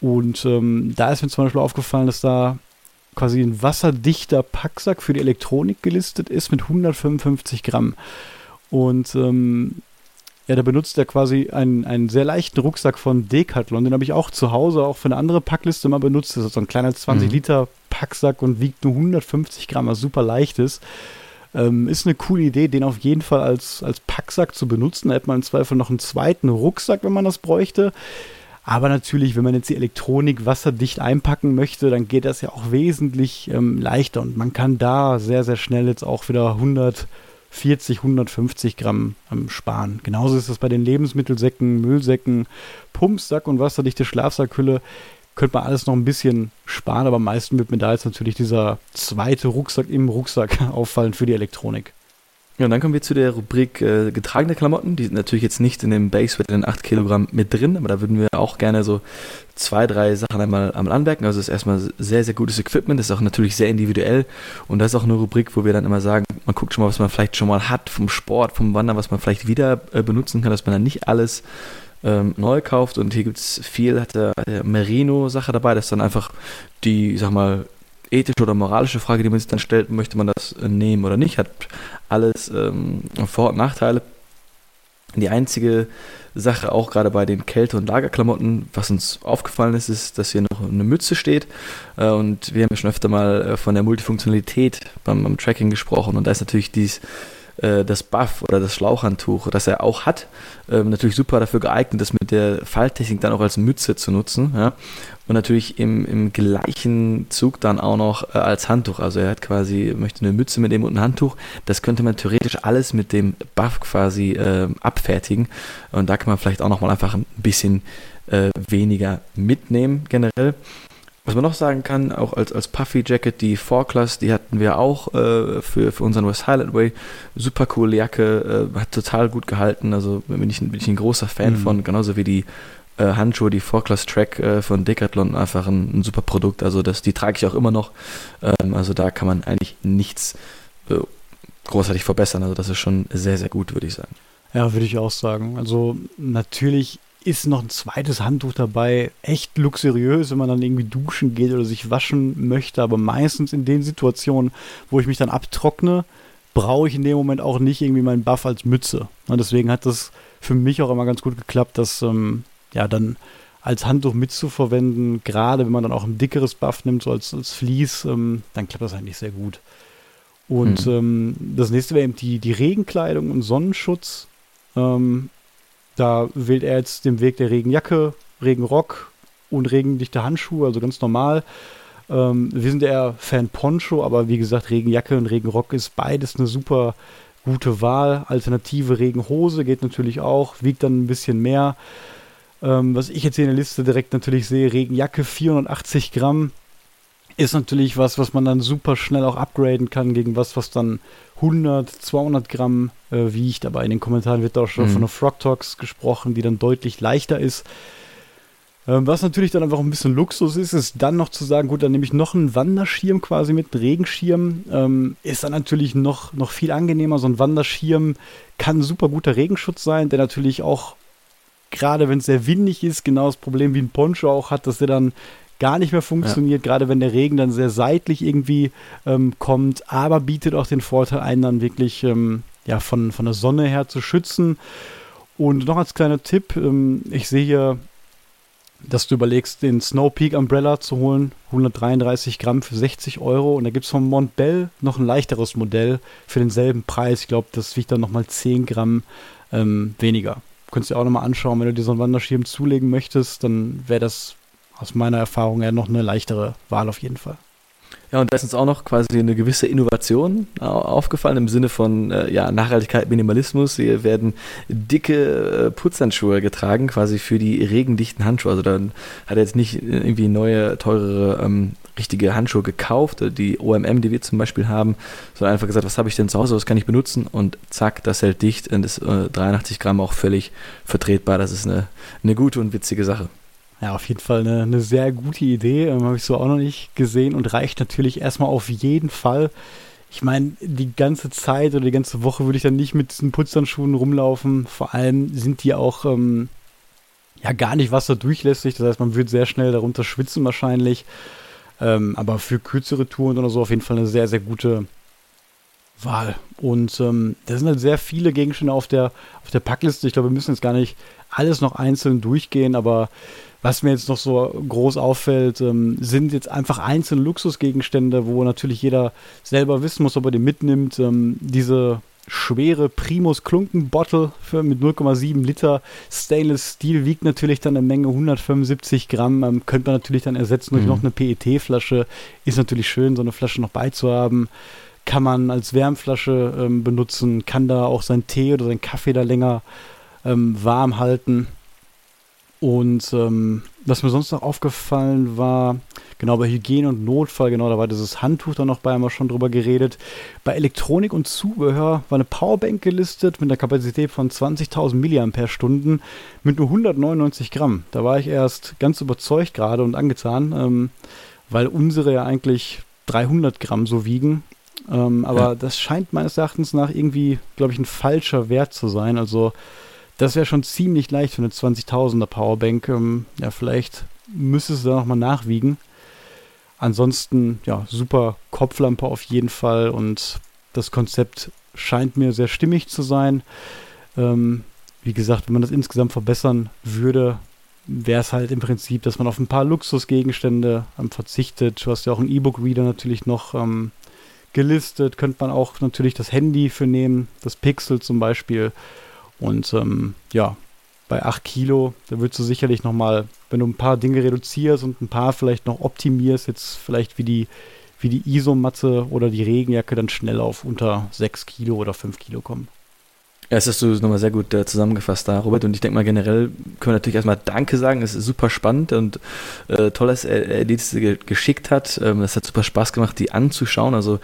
Und ähm, da ist mir zum Beispiel aufgefallen, dass da quasi ein wasserdichter Packsack für die Elektronik gelistet ist mit 155 Gramm. Und ähm, ja, da benutzt er quasi einen, einen sehr leichten Rucksack von Decathlon. Den habe ich auch zu Hause auch für eine andere Packliste mal benutzt. Das ist so ein kleiner 20 mhm. Liter Packsack und wiegt nur 150 Gramm, was super leicht ist. Ähm, ist eine coole Idee, den auf jeden Fall als, als Packsack zu benutzen. Da hätte man im Zweifel noch einen zweiten Rucksack, wenn man das bräuchte. Aber natürlich, wenn man jetzt die Elektronik wasserdicht einpacken möchte, dann geht das ja auch wesentlich ähm, leichter und man kann da sehr, sehr schnell jetzt auch wieder 140, 150 Gramm ähm, sparen. Genauso ist das bei den Lebensmittelsäcken, Müllsäcken, Pumpsack und wasserdichte Schlafsackhülle. Könnte man alles noch ein bisschen sparen, aber am meisten wird mir da jetzt natürlich dieser zweite Rucksack im Rucksack auffallen für die Elektronik. Ja, und dann kommen wir zu der Rubrik äh, getragene Klamotten. Die sind natürlich jetzt nicht in dem Base in den 8 Kilogramm mit drin, aber da würden wir auch gerne so zwei, drei Sachen einmal, einmal anmerken. Also es ist erstmal sehr, sehr gutes Equipment, das ist auch natürlich sehr individuell und das ist auch eine Rubrik, wo wir dann immer sagen, man guckt schon mal, was man vielleicht schon mal hat vom Sport, vom Wandern, was man vielleicht wieder äh, benutzen kann, dass man dann nicht alles ähm, neu kauft und hier gibt es viel, hat der, der Merino-Sache dabei, das ist dann einfach die, sag mal, ethische oder moralische Frage, die man sich dann stellt, möchte man das äh, nehmen oder nicht, hat alles ähm, Vor- und Nachteile. Die einzige Sache, auch gerade bei den Kälte- und Lagerklamotten, was uns aufgefallen ist, ist, dass hier noch eine Mütze steht. Äh, und wir haben ja schon öfter mal äh, von der Multifunktionalität beim, beim Tracking gesprochen. Und da ist natürlich dies, äh, das Buff oder das Schlauchhandtuch, das er auch hat, ähm, natürlich super dafür geeignet, das mit der Falttechnik dann auch als Mütze zu nutzen. Ja? Und natürlich im, im gleichen Zug dann auch noch äh, als Handtuch. Also er hat quasi, möchte eine Mütze mit dem und ein Handtuch. Das könnte man theoretisch alles mit dem Buff quasi äh, abfertigen. Und da kann man vielleicht auch nochmal einfach ein bisschen äh, weniger mitnehmen generell. Was man noch sagen kann, auch als, als Puffy Jacket, die 4-Class, die hatten wir auch äh, für, für unseren West Highland Way. Super coole Jacke, äh, hat total gut gehalten. Also bin ich, bin ich ein großer Fan mhm. von, genauso wie die äh, Handschuhe, die 4-Class Track äh, von Decathlon, einfach ein, ein, super Produkt. Also das, die trage ich auch immer noch. Ähm, also da kann man eigentlich nichts äh, großartig verbessern. Also das ist schon sehr, sehr gut, würde ich sagen. Ja, würde ich auch sagen. Also natürlich ist noch ein zweites Handtuch dabei. Echt luxuriös, wenn man dann irgendwie duschen geht oder sich waschen möchte. Aber meistens in den Situationen, wo ich mich dann abtrockne, brauche ich in dem Moment auch nicht irgendwie meinen Buff als Mütze. Und deswegen hat das für mich auch immer ganz gut geklappt, dass ähm, ja dann als Handtuch mitzuverwenden, gerade wenn man dann auch ein dickeres Buff nimmt, so als, als Vlies, ähm, dann klappt das eigentlich sehr gut. Und hm. ähm, das nächste wäre eben die, die Regenkleidung und Sonnenschutz. Ähm, da wählt er jetzt den Weg der Regenjacke, Regenrock und regendichte Handschuhe, also ganz normal. Ähm, wir sind eher Fan Poncho, aber wie gesagt, Regenjacke und Regenrock ist beides eine super gute Wahl. Alternative Regenhose geht natürlich auch, wiegt dann ein bisschen mehr. Ähm, was ich jetzt hier in der Liste direkt natürlich sehe, Regenjacke 480 Gramm ist natürlich was, was man dann super schnell auch upgraden kann gegen was, was dann 100, 200 Gramm äh, wiegt. Aber in den Kommentaren wird auch schon mhm. von einer Frog Talks gesprochen, die dann deutlich leichter ist. Ähm, was natürlich dann einfach ein bisschen Luxus ist, ist dann noch zu sagen, gut, dann nehme ich noch einen Wanderschirm quasi mit, einen Regenschirm. Ähm, ist dann natürlich noch, noch viel angenehmer. So ein Wanderschirm kann ein super guter Regenschutz sein, der natürlich auch gerade wenn es sehr windig ist, genau das Problem wie ein Poncho auch hat, dass der dann gar nicht mehr funktioniert, ja. gerade wenn der Regen dann sehr seitlich irgendwie ähm, kommt, aber bietet auch den Vorteil, einen dann wirklich ähm, ja, von, von der Sonne her zu schützen. Und noch als kleiner Tipp, ähm, ich sehe hier, dass du überlegst, den Snow Peak Umbrella zu holen, 133 Gramm für 60 Euro. Und da gibt es von Montbell noch ein leichteres Modell für denselben Preis. Ich glaube, das wiegt dann nochmal 10 Gramm ähm, weniger könntest dir auch nochmal anschauen, wenn du dir so einen Wanderschirm zulegen möchtest, dann wäre das aus meiner Erfahrung ja noch eine leichtere Wahl auf jeden Fall. Ja, und da ist uns auch noch quasi eine gewisse Innovation aufgefallen im Sinne von äh, ja, Nachhaltigkeit, Minimalismus. Hier werden dicke äh, Putzhandschuhe getragen, quasi für die regendichten Handschuhe. Also dann hat er jetzt nicht irgendwie neue, teurere, ähm, richtige Handschuhe gekauft, die OMM, die wir zum Beispiel haben, sondern einfach gesagt, was habe ich denn zu Hause, was kann ich benutzen? Und zack, das hält dicht und ist äh, 83 Gramm auch völlig vertretbar. Das ist eine, eine gute und witzige Sache. Ja, auf jeden Fall eine, eine sehr gute Idee. Ähm, Habe ich so auch noch nicht gesehen und reicht natürlich erstmal auf jeden Fall. Ich meine, die ganze Zeit oder die ganze Woche würde ich dann nicht mit diesen Putzhandschuhen rumlaufen. Vor allem sind die auch ähm, ja gar nicht wasserdurchlässig. Das heißt, man wird sehr schnell darunter schwitzen wahrscheinlich. Ähm, aber für kürzere Touren oder so auf jeden Fall eine sehr, sehr gute Wahl. Und ähm, da sind halt sehr viele Gegenstände auf der, auf der Packliste. Ich glaube, wir müssen jetzt gar nicht alles noch einzeln durchgehen, aber was mir jetzt noch so groß auffällt, ähm, sind jetzt einfach einzelne Luxusgegenstände, wo natürlich jeder selber wissen muss, ob er die mitnimmt. Ähm, diese schwere Primus Klunken Bottle für, mit 0,7 Liter Stainless Steel wiegt natürlich dann eine Menge 175 Gramm. Ähm, könnte man natürlich dann ersetzen durch mhm. noch eine PET-Flasche. Ist natürlich schön, so eine Flasche noch beizuhaben. Kann man als Wärmflasche ähm, benutzen, kann da auch sein Tee oder sein Kaffee da länger ähm, warm halten. Und ähm, was mir sonst noch aufgefallen war, genau bei Hygiene und Notfall, genau, da war dieses Handtuch dann noch bei, haben wir schon drüber geredet. Bei Elektronik und Zubehör war eine Powerbank gelistet mit einer Kapazität von 20.000 mAh mit nur 199 Gramm. Da war ich erst ganz überzeugt gerade und angetan, ähm, weil unsere ja eigentlich 300 Gramm so wiegen. Ähm, aber ja. das scheint meines Erachtens nach irgendwie, glaube ich, ein falscher Wert zu sein. Also das wäre schon ziemlich leicht für eine 20.000er Powerbank. Ähm, ja, vielleicht müsste es da nochmal nachwiegen. Ansonsten, ja, super Kopflampe auf jeden Fall und das Konzept scheint mir sehr stimmig zu sein. Ähm, wie gesagt, wenn man das insgesamt verbessern würde, wäre es halt im Prinzip, dass man auf ein paar Luxusgegenstände ähm, verzichtet. Du hast ja auch einen E-Book-Reader natürlich noch ähm, gelistet. Könnte man auch natürlich das Handy für nehmen, das Pixel zum Beispiel. Und ähm, ja, bei 8 Kilo, da würdest du sicherlich nochmal, wenn du ein paar Dinge reduzierst und ein paar vielleicht noch optimierst, jetzt vielleicht wie die, wie die Isomatte oder die Regenjacke, dann schnell auf unter 6 Kilo oder 5 Kilo kommen. Ja, das hast du nochmal sehr gut äh, zusammengefasst da, Robert. Und ich denke mal, generell können wir natürlich erstmal Danke sagen. Es ist super spannend und äh, toll, dass er, er die ge geschickt hat. Ähm, das hat super Spaß gemacht, die anzuschauen. Also,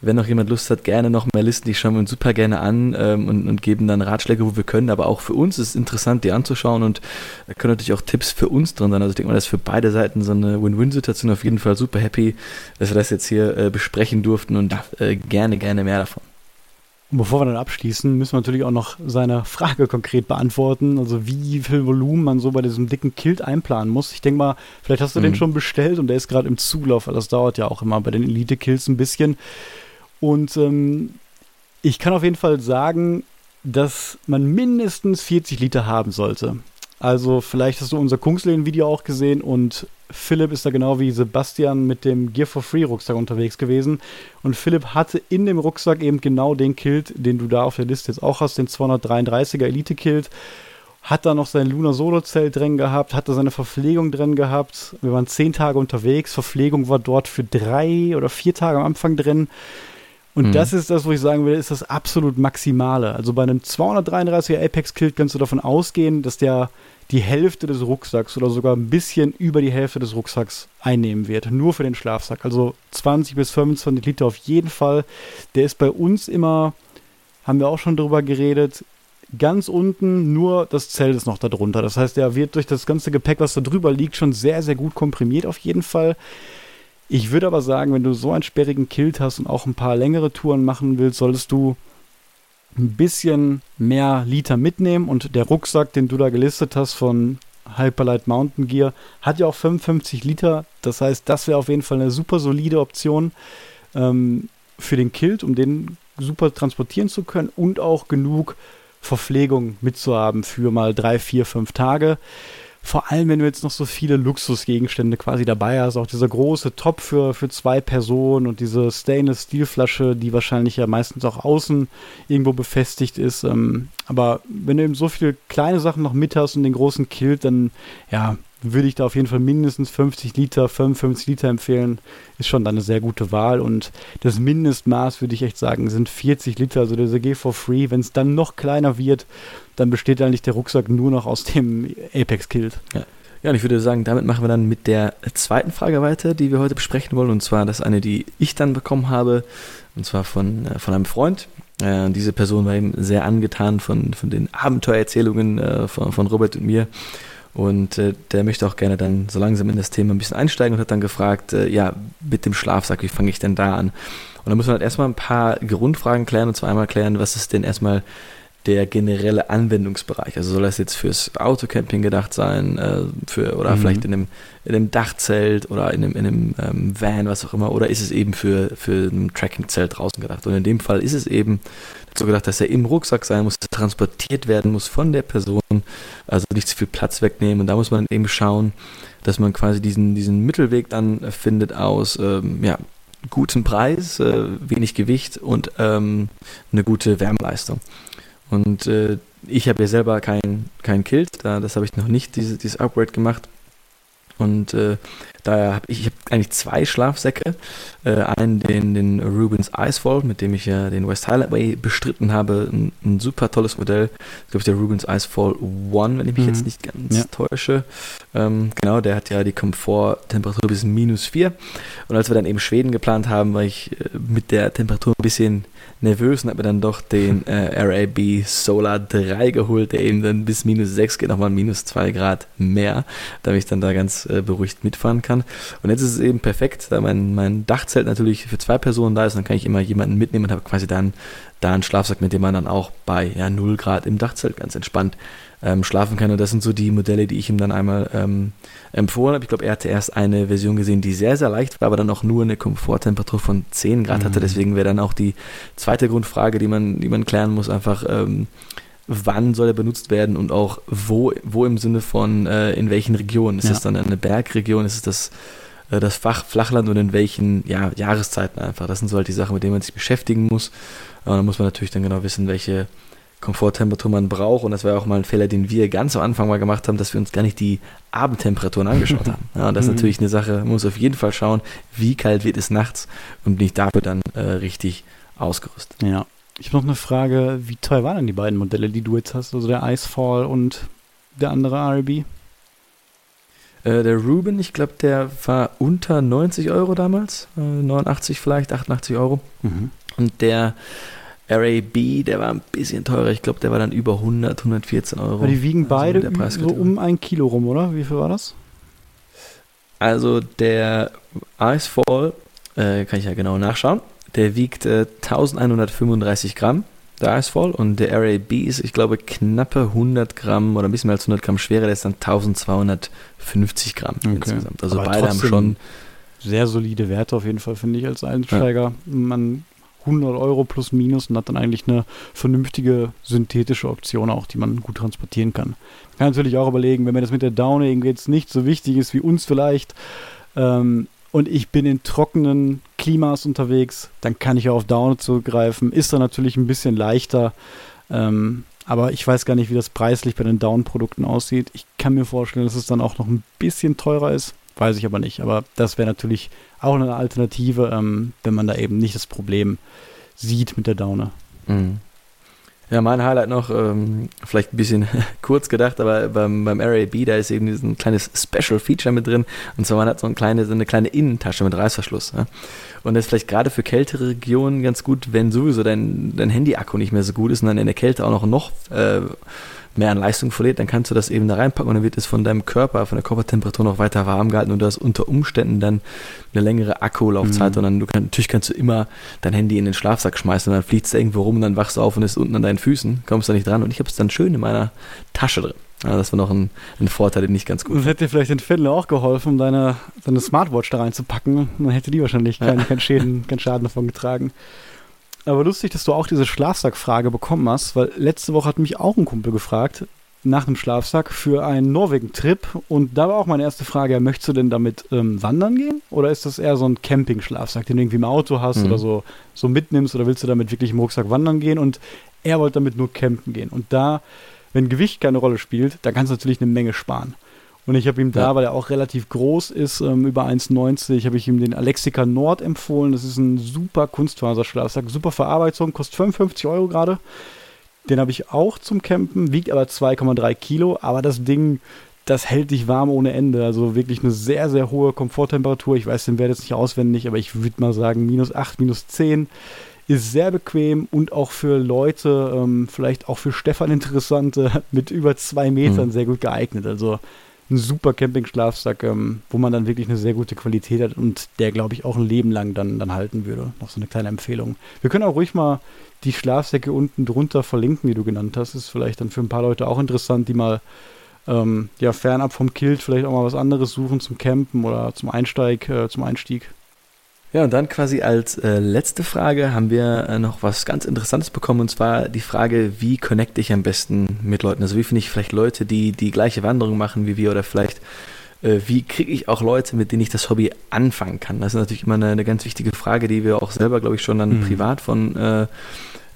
wenn noch jemand Lust hat, gerne noch mehr Listen, die schauen wir uns super gerne an ähm, und, und, geben dann Ratschläge, wo wir können. Aber auch für uns ist es interessant, die anzuschauen und da können natürlich auch Tipps für uns drin sein. Also, ich denke mal, das ist für beide Seiten so eine Win-Win-Situation. Auf jeden Fall super happy, dass wir das jetzt hier äh, besprechen durften und äh, gerne, gerne mehr davon. Und bevor wir dann abschließen, müssen wir natürlich auch noch seine Frage konkret beantworten. Also wie viel Volumen man so bei diesem dicken Kilt einplanen muss. Ich denke mal, vielleicht hast du mhm. den schon bestellt und der ist gerade im Zulauf, weil das dauert ja auch immer bei den Elite-Kills ein bisschen. Und ähm, ich kann auf jeden Fall sagen, dass man mindestens 40 Liter haben sollte. Also vielleicht hast du unser Kungsleden-Video auch gesehen und Philipp ist da genau wie Sebastian mit dem Gear for Free Rucksack unterwegs gewesen. Und Philipp hatte in dem Rucksack eben genau den Kilt, den du da auf der Liste jetzt auch hast, den 233er Elite Kilt. Hat da noch sein Lunar Solo Zelt drin gehabt, hat da seine Verpflegung drin gehabt. Wir waren zehn Tage unterwegs. Verpflegung war dort für drei oder vier Tage am Anfang drin. Und mhm. das ist das, wo ich sagen will, ist das absolut Maximale. Also bei einem 233er Apex Kilt kannst du davon ausgehen, dass der die Hälfte des Rucksacks oder sogar ein bisschen über die Hälfte des Rucksacks einnehmen wird. Nur für den Schlafsack. Also 20 bis 25 Liter auf jeden Fall. Der ist bei uns immer, haben wir auch schon drüber geredet, ganz unten, nur das Zelt ist noch darunter. Das heißt, der wird durch das ganze Gepäck, was da drüber liegt, schon sehr, sehr gut komprimiert auf jeden Fall. Ich würde aber sagen, wenn du so einen sperrigen Kilt hast und auch ein paar längere Touren machen willst, solltest du ein bisschen mehr Liter mitnehmen und der Rucksack, den du da gelistet hast von Hyperlight Mountain Gear, hat ja auch 55 Liter. Das heißt, das wäre auf jeden Fall eine super solide Option ähm, für den Kilt, um den super transportieren zu können und auch genug Verpflegung mitzuhaben für mal drei, vier, fünf Tage. Vor allem, wenn du jetzt noch so viele Luxusgegenstände quasi dabei hast, auch dieser große Top für, für zwei Personen und diese Stainless-Steel-Flasche, die wahrscheinlich ja meistens auch außen irgendwo befestigt ist. Ähm, aber wenn du eben so viele kleine Sachen noch mit hast und den großen Kilt, dann ja, würde ich da auf jeden Fall mindestens 50 Liter, 55 Liter empfehlen. Ist schon dann eine sehr gute Wahl. Und das Mindestmaß, würde ich echt sagen, sind 40 Liter, also der SG for free. Wenn es dann noch kleiner wird, dann besteht eigentlich der Rucksack nur noch aus dem Apex-Kilt. Ja. Ja, und ich würde sagen, damit machen wir dann mit der zweiten Frage weiter, die wir heute besprechen wollen. Und zwar das eine, die ich dann bekommen habe, und zwar von, äh, von einem Freund. Äh, diese Person war eben sehr angetan von, von den Abenteuererzählungen äh, von, von Robert und mir und äh, der möchte auch gerne dann so langsam in das Thema ein bisschen einsteigen und hat dann gefragt, äh, ja, mit dem Schlafsack, wie fange ich denn da an? Und da muss man halt erstmal ein paar Grundfragen klären und zwar einmal klären, was ist denn erstmal der generelle Anwendungsbereich. Also soll das jetzt fürs Autocamping gedacht sein, äh, für, oder mhm. vielleicht in einem, in einem Dachzelt oder in einem, in einem ähm, Van, was auch immer, oder ist es eben für, für ein Trackingzelt draußen gedacht? Und in dem Fall ist es eben so gedacht, dass er im Rucksack sein muss, transportiert werden muss von der Person, also nicht zu viel Platz wegnehmen. Und da muss man eben schauen, dass man quasi diesen, diesen Mittelweg dann findet aus ähm, ja, guten Preis, äh, wenig Gewicht und ähm, eine gute Wärmeleistung. Und äh, ich habe ja selber kein, kein Kilt, da, das habe ich noch nicht, diese, dieses Upgrade gemacht. Und äh, daher habe ich, ich hab eigentlich zwei Schlafsäcke. Äh, einen, den, den Rubens Icefall, mit dem ich ja den West Highway bestritten habe. Ein, ein super tolles Modell. Ich glaube, der Rubens Icefall One, wenn ich mich mhm. jetzt nicht ganz ja. täusche. Ähm, genau, der hat ja die Komforttemperatur bis minus 4. Und als wir dann eben Schweden geplant haben, war ich äh, mit der Temperatur ein bisschen nervös und habe mir dann doch den äh, RAB Solar 3 geholt, der eben dann bis minus 6 geht, nochmal minus 2 Grad mehr, damit ich dann da ganz äh, beruhigt mitfahren kann. Und jetzt ist es eben perfekt, da mein, mein Dachzelt natürlich für zwei Personen da ist, dann kann ich immer jemanden mitnehmen und habe quasi dann da einen Schlafsack, mit dem man dann auch bei ja, 0 Grad im Dachzelt ganz entspannt ähm, schlafen kann. Und das sind so die Modelle, die ich ihm dann einmal ähm, empfohlen habe. Ich glaube, er hatte erst eine Version gesehen, die sehr, sehr leicht war, aber dann auch nur eine Komforttemperatur von 10 Grad mhm. hatte. Deswegen wäre dann auch die zweite Grundfrage, die man, die man klären muss, einfach, ähm, wann soll er benutzt werden und auch wo, wo im Sinne von äh, in welchen Regionen. Ist ja. das dann eine Bergregion? Ist es das äh, das Fach Flachland und in welchen ja, Jahreszeiten einfach. Das sind so halt die Sachen, mit denen man sich beschäftigen muss. Und dann muss man natürlich dann genau wissen, welche Komforttemperatur man braucht. Und das war auch mal ein Fehler, den wir ganz am Anfang mal gemacht haben, dass wir uns gar nicht die Abendtemperaturen angeschaut haben. Ja, das ist mhm. natürlich eine Sache, man muss auf jeden Fall schauen, wie kalt wird es nachts und bin ich dafür dann äh, richtig ausgerüstet. Ja. Ich habe noch eine Frage, wie teuer waren denn die beiden Modelle, die du jetzt hast, also der Icefall und der andere RB? Äh, der Ruben, ich glaube, der war unter 90 Euro damals, äh, 89 vielleicht, 88 Euro. Mhm. Und der RAB, der war ein bisschen teurer. Ich glaube, der war dann über 100, 114 Euro. Aber die wiegen also beide so um ein Kilo rum, oder? Wie viel war das? Also der Icefall, äh, kann ich ja genau nachschauen, der wiegt äh, 1135 Gramm, der Icefall. Und der RAB ist, ich glaube, knappe 100 Gramm oder ein bisschen mehr als 100 Gramm schwerer. Der ist dann 1250 Gramm okay. insgesamt. Also Aber beide haben schon sehr solide Werte auf jeden Fall, finde ich, als Einsteiger. Ja. Man 100 Euro plus minus und hat dann eigentlich eine vernünftige synthetische Option auch, die man gut transportieren kann. Man kann natürlich auch überlegen, wenn mir das mit der irgendwie jetzt nicht so wichtig ist wie uns vielleicht ähm, und ich bin in trockenen Klimas unterwegs, dann kann ich auf Daune zurückgreifen. Ist dann natürlich ein bisschen leichter. Ähm, aber ich weiß gar nicht, wie das preislich bei den Down-Produkten aussieht. Ich kann mir vorstellen, dass es dann auch noch ein bisschen teurer ist. Weiß ich aber nicht. Aber das wäre natürlich auch eine Alternative, ähm, wenn man da eben nicht das Problem sieht mit der Daune. Mhm. Ja, mein Highlight noch, ähm, vielleicht ein bisschen kurz gedacht, aber beim, beim RAB, da ist eben ein kleines Special Feature mit drin. Und zwar man hat so eine kleine, so eine kleine Innentasche mit Reißverschluss. Ja? Und das ist vielleicht gerade für kältere Regionen ganz gut, wenn sowieso dein, dein Handy-Akku nicht mehr so gut ist und dann in der Kälte auch noch, noch äh, mehr an Leistung verliert, dann kannst du das eben da reinpacken und dann wird es von deinem Körper, von der Körpertemperatur noch weiter warm gehalten und du hast unter Umständen dann eine längere Akkulaufzeit mhm. und dann du kann, natürlich kannst du immer dein Handy in den Schlafsack schmeißen und dann fliegt es irgendwo rum und dann wachst du auf und ist unten an deinen Füßen, kommst da nicht dran und ich habe es dann schön in meiner Tasche drin. Ja, das war noch ein, ein Vorteil, den ich ganz gut Das hätte dir vielleicht den Findler auch geholfen, deine, deine Smartwatch da reinzupacken. Dann hätte die wahrscheinlich keinen, keinen, Schäden, keinen Schaden davon getragen. Aber lustig, dass du auch diese Schlafsackfrage bekommen hast, weil letzte Woche hat mich auch ein Kumpel gefragt nach einem Schlafsack für einen Norwegen-Trip. Und da war auch meine erste Frage, ja, möchtest du denn damit ähm, wandern gehen? Oder ist das eher so ein Camping-Schlafsack, den du irgendwie im Auto hast mhm. oder so, so mitnimmst? Oder willst du damit wirklich im Rucksack wandern gehen? Und er wollte damit nur campen gehen. Und da, wenn Gewicht keine Rolle spielt, da kannst du natürlich eine Menge sparen. Und ich habe ihm da, ja. weil er auch relativ groß ist, ähm, über 1,90, habe ich ihm den Alexica Nord empfohlen. Das ist ein super Kunstfaserschlafsack, super Verarbeitung, kostet 55 Euro gerade. Den habe ich auch zum Campen, wiegt aber 2,3 Kilo, aber das Ding, das hält dich warm ohne Ende. Also wirklich eine sehr, sehr hohe Komforttemperatur. Ich weiß den Wert jetzt nicht auswendig, aber ich würde mal sagen, minus 8, minus 10 ist sehr bequem und auch für Leute, ähm, vielleicht auch für Stefan interessant, äh, mit über zwei Metern mhm. sehr gut geeignet. Also ein super Camping-Schlafsack, ähm, wo man dann wirklich eine sehr gute Qualität hat und der, glaube ich, auch ein Leben lang dann, dann halten würde. Noch so eine kleine Empfehlung. Wir können auch ruhig mal die Schlafsäcke unten drunter verlinken, die du genannt hast. Ist vielleicht dann für ein paar Leute auch interessant, die mal ähm, ja, fernab vom Kilt vielleicht auch mal was anderes suchen zum Campen oder zum Einsteig, äh, zum Einstieg. Ja, und dann quasi als äh, letzte Frage haben wir äh, noch was ganz Interessantes bekommen und zwar die Frage, wie connecte ich am besten mit Leuten? Also wie finde ich vielleicht Leute, die die gleiche Wanderung machen wie wir oder vielleicht äh, wie kriege ich auch Leute, mit denen ich das Hobby anfangen kann? Das ist natürlich immer eine, eine ganz wichtige Frage, die wir auch selber, glaube ich, schon dann mhm. privat von äh,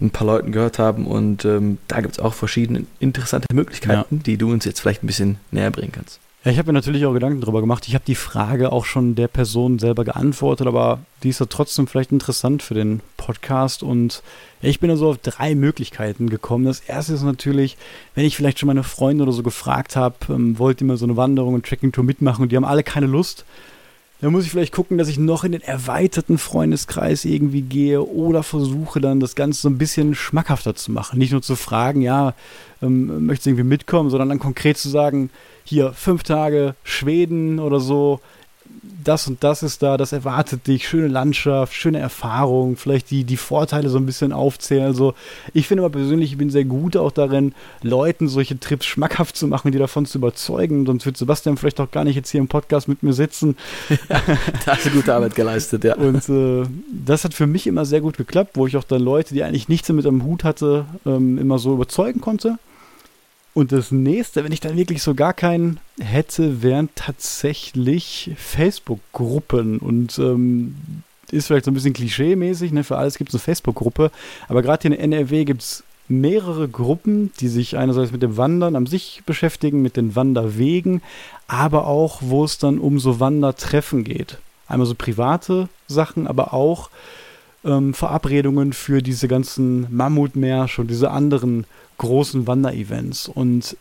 ein paar Leuten gehört haben und ähm, da gibt es auch verschiedene interessante Möglichkeiten, ja. die du uns jetzt vielleicht ein bisschen näher bringen kannst. Ja, ich habe mir natürlich auch Gedanken darüber gemacht. Ich habe die Frage auch schon der Person selber geantwortet, aber die ist ja trotzdem vielleicht interessant für den Podcast. Und ich bin da so auf drei Möglichkeiten gekommen. Das erste ist natürlich, wenn ich vielleicht schon meine Freunde oder so gefragt habe, ähm, wollt ihr mal so eine Wanderung und Trekkingtour mitmachen und die haben alle keine Lust, dann muss ich vielleicht gucken, dass ich noch in den erweiterten Freundeskreis irgendwie gehe oder versuche dann das Ganze so ein bisschen schmackhafter zu machen. Nicht nur zu fragen, ja, ähm, möchtest du irgendwie mitkommen, sondern dann konkret zu sagen, hier fünf Tage Schweden oder so, das und das ist da, das erwartet dich, schöne Landschaft, schöne Erfahrung, vielleicht die, die Vorteile so ein bisschen aufzählen. Also ich finde aber persönlich, ich bin sehr gut auch darin, Leuten solche Trips schmackhaft zu machen, die davon zu überzeugen. Sonst wird Sebastian vielleicht auch gar nicht jetzt hier im Podcast mit mir sitzen. Ja, da hast du gute Arbeit geleistet, ja. Und äh, das hat für mich immer sehr gut geklappt, wo ich auch dann Leute, die eigentlich nichts damit am Hut hatte, ähm, immer so überzeugen konnte. Und das nächste, wenn ich dann wirklich so gar keinen hätte, wären tatsächlich Facebook-Gruppen. Und ähm, ist vielleicht so ein bisschen klischee-mäßig, ne? für alles gibt es eine Facebook-Gruppe. Aber gerade hier in NRW gibt es mehrere Gruppen, die sich einerseits mit dem Wandern an sich beschäftigen, mit den Wanderwegen, aber auch, wo es dann um so Wandertreffen geht. Einmal so private Sachen, aber auch ähm, Verabredungen für diese ganzen Mammutmärsche und diese anderen großen Wanderevents. Und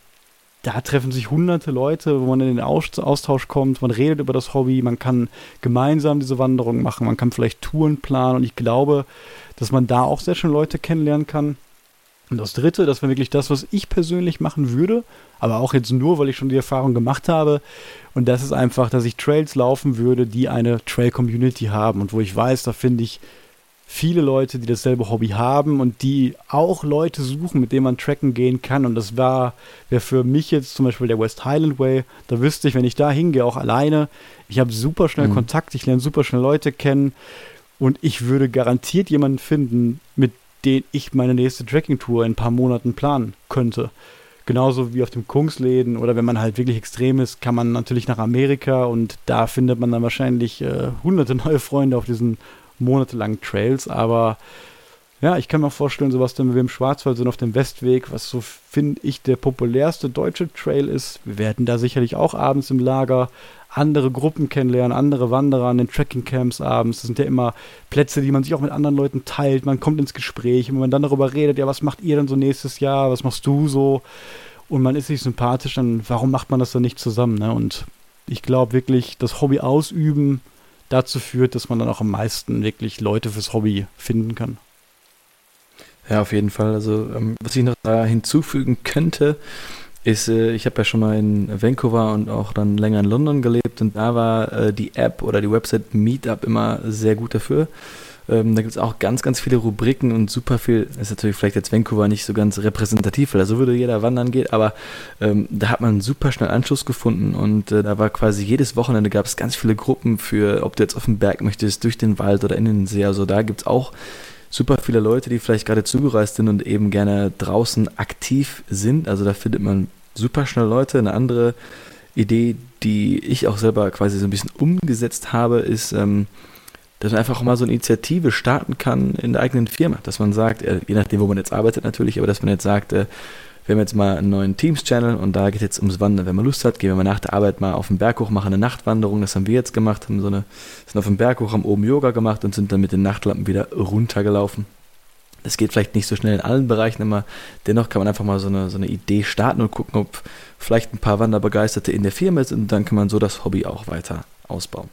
da treffen sich hunderte Leute, wo man in den Austausch kommt, man redet über das Hobby, man kann gemeinsam diese Wanderung machen, man kann vielleicht Touren planen und ich glaube, dass man da auch sehr schön Leute kennenlernen kann. Und das dritte, das wäre wirklich das, was ich persönlich machen würde, aber auch jetzt nur, weil ich schon die Erfahrung gemacht habe. Und das ist einfach, dass ich Trails laufen würde, die eine Trail-Community haben und wo ich weiß, da finde ich viele Leute, die dasselbe Hobby haben und die auch Leute suchen, mit denen man tracken gehen kann. Und das war, wäre für mich jetzt zum Beispiel der West Highland Way. Da wüsste ich, wenn ich da hingehe, auch alleine, ich habe super schnell mhm. Kontakt, ich lerne super schnell Leute kennen. Und ich würde garantiert jemanden finden, mit dem ich meine nächste Tracking-Tour in ein paar Monaten planen könnte. Genauso wie auf dem Kungsläden oder wenn man halt wirklich extrem ist, kann man natürlich nach Amerika und da findet man dann wahrscheinlich äh, hunderte neue Freunde auf diesen monatelangen Trails. Aber ja, ich kann mir vorstellen, sowas dann wie wir im Schwarzwald sind auf dem Westweg, was so finde ich der populärste deutsche Trail ist. Wir werden da sicherlich auch abends im Lager andere Gruppen kennenlernen, andere Wanderer an den Trekking-Camps abends. Das sind ja immer Plätze, die man sich auch mit anderen Leuten teilt. Man kommt ins Gespräch und wenn man dann darüber redet, ja, was macht ihr denn so nächstes Jahr? Was machst du so? Und man ist sich sympathisch, dann warum macht man das dann nicht zusammen? Ne? Und ich glaube wirklich, das Hobby ausüben dazu führt, dass man dann auch am meisten wirklich Leute fürs Hobby finden kann. Ja, auf jeden Fall. Also, ähm, was ich noch da hinzufügen könnte, ist, äh, ich habe ja schon mal in Vancouver und auch dann länger in London gelebt und da war äh, die App oder die Website Meetup immer sehr gut dafür. Ähm, da gibt es auch ganz, ganz viele Rubriken und super viel, ist natürlich vielleicht jetzt Vancouver nicht so ganz repräsentativ, weil da so würde jeder wandern geht, aber ähm, da hat man super schnell Anschluss gefunden und äh, da war quasi jedes Wochenende gab es ganz viele Gruppen für, ob du jetzt auf den Berg möchtest, durch den Wald oder in den See, also da gibt es auch super viele Leute, die vielleicht gerade zugereist sind und eben gerne draußen aktiv sind. Also da findet man super schnell Leute. Eine andere Idee, die ich auch selber quasi so ein bisschen umgesetzt habe, ist, ähm, dass man einfach auch mal so eine Initiative starten kann in der eigenen Firma. Dass man sagt, äh, je nachdem, wo man jetzt arbeitet natürlich, aber dass man jetzt sagt, äh, wir haben jetzt mal einen neuen Teams-Channel und da geht es jetzt ums Wandern. Wenn man Lust hat, gehen wir mal nach der Arbeit mal auf den Berg hoch, machen eine Nachtwanderung. Das haben wir jetzt gemacht, haben so eine, sind auf dem Berg hoch, haben oben Yoga gemacht und sind dann mit den Nachtlampen wieder runtergelaufen. Das geht vielleicht nicht so schnell in allen Bereichen immer. Dennoch kann man einfach mal so eine, so eine Idee starten und gucken, ob vielleicht ein paar Wanderbegeisterte in der Firma sind und dann kann man so das Hobby auch weiter ausbauen.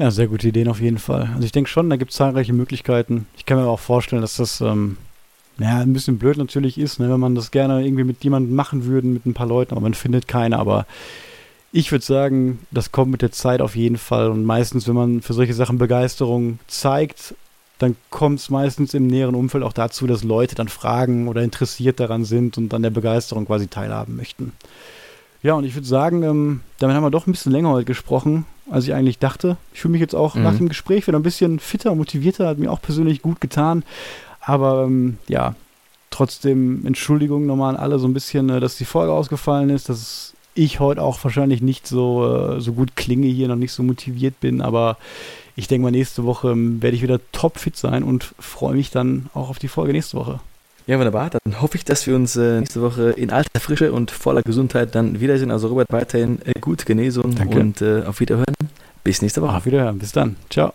Ja, sehr gute Ideen auf jeden Fall. Also ich denke schon, da gibt es zahlreiche Möglichkeiten. Ich kann mir auch vorstellen, dass das ähm, ja, ein bisschen blöd natürlich ist, ne, wenn man das gerne irgendwie mit jemandem machen würde, mit ein paar Leuten, aber man findet keine. Aber ich würde sagen, das kommt mit der Zeit auf jeden Fall. Und meistens, wenn man für solche Sachen Begeisterung zeigt, dann kommt es meistens im näheren Umfeld auch dazu, dass Leute dann fragen oder interessiert daran sind und an der Begeisterung quasi teilhaben möchten. Ja, und ich würde sagen, ähm, damit haben wir doch ein bisschen länger heute gesprochen, als ich eigentlich dachte. Ich fühle mich jetzt auch mhm. nach dem Gespräch wieder ein bisschen fitter, motivierter, hat mir auch persönlich gut getan. Aber ähm, ja, trotzdem Entschuldigung nochmal an alle so ein bisschen, äh, dass die Folge ausgefallen ist, dass ich heute auch wahrscheinlich nicht so, äh, so gut klinge hier, noch nicht so motiviert bin, aber ich denke mal, nächste Woche ähm, werde ich wieder topfit sein und freue mich dann auch auf die Folge nächste Woche. Ja, wunderbar. Dann hoffe ich, dass wir uns äh, nächste Woche in alter Frische und voller Gesundheit dann wiedersehen. Also Robert, weiterhin äh, gute Genesung Danke. und äh, auf Wiederhören. Bis nächste Woche. Auf Wiederhören. Bis dann. Ciao.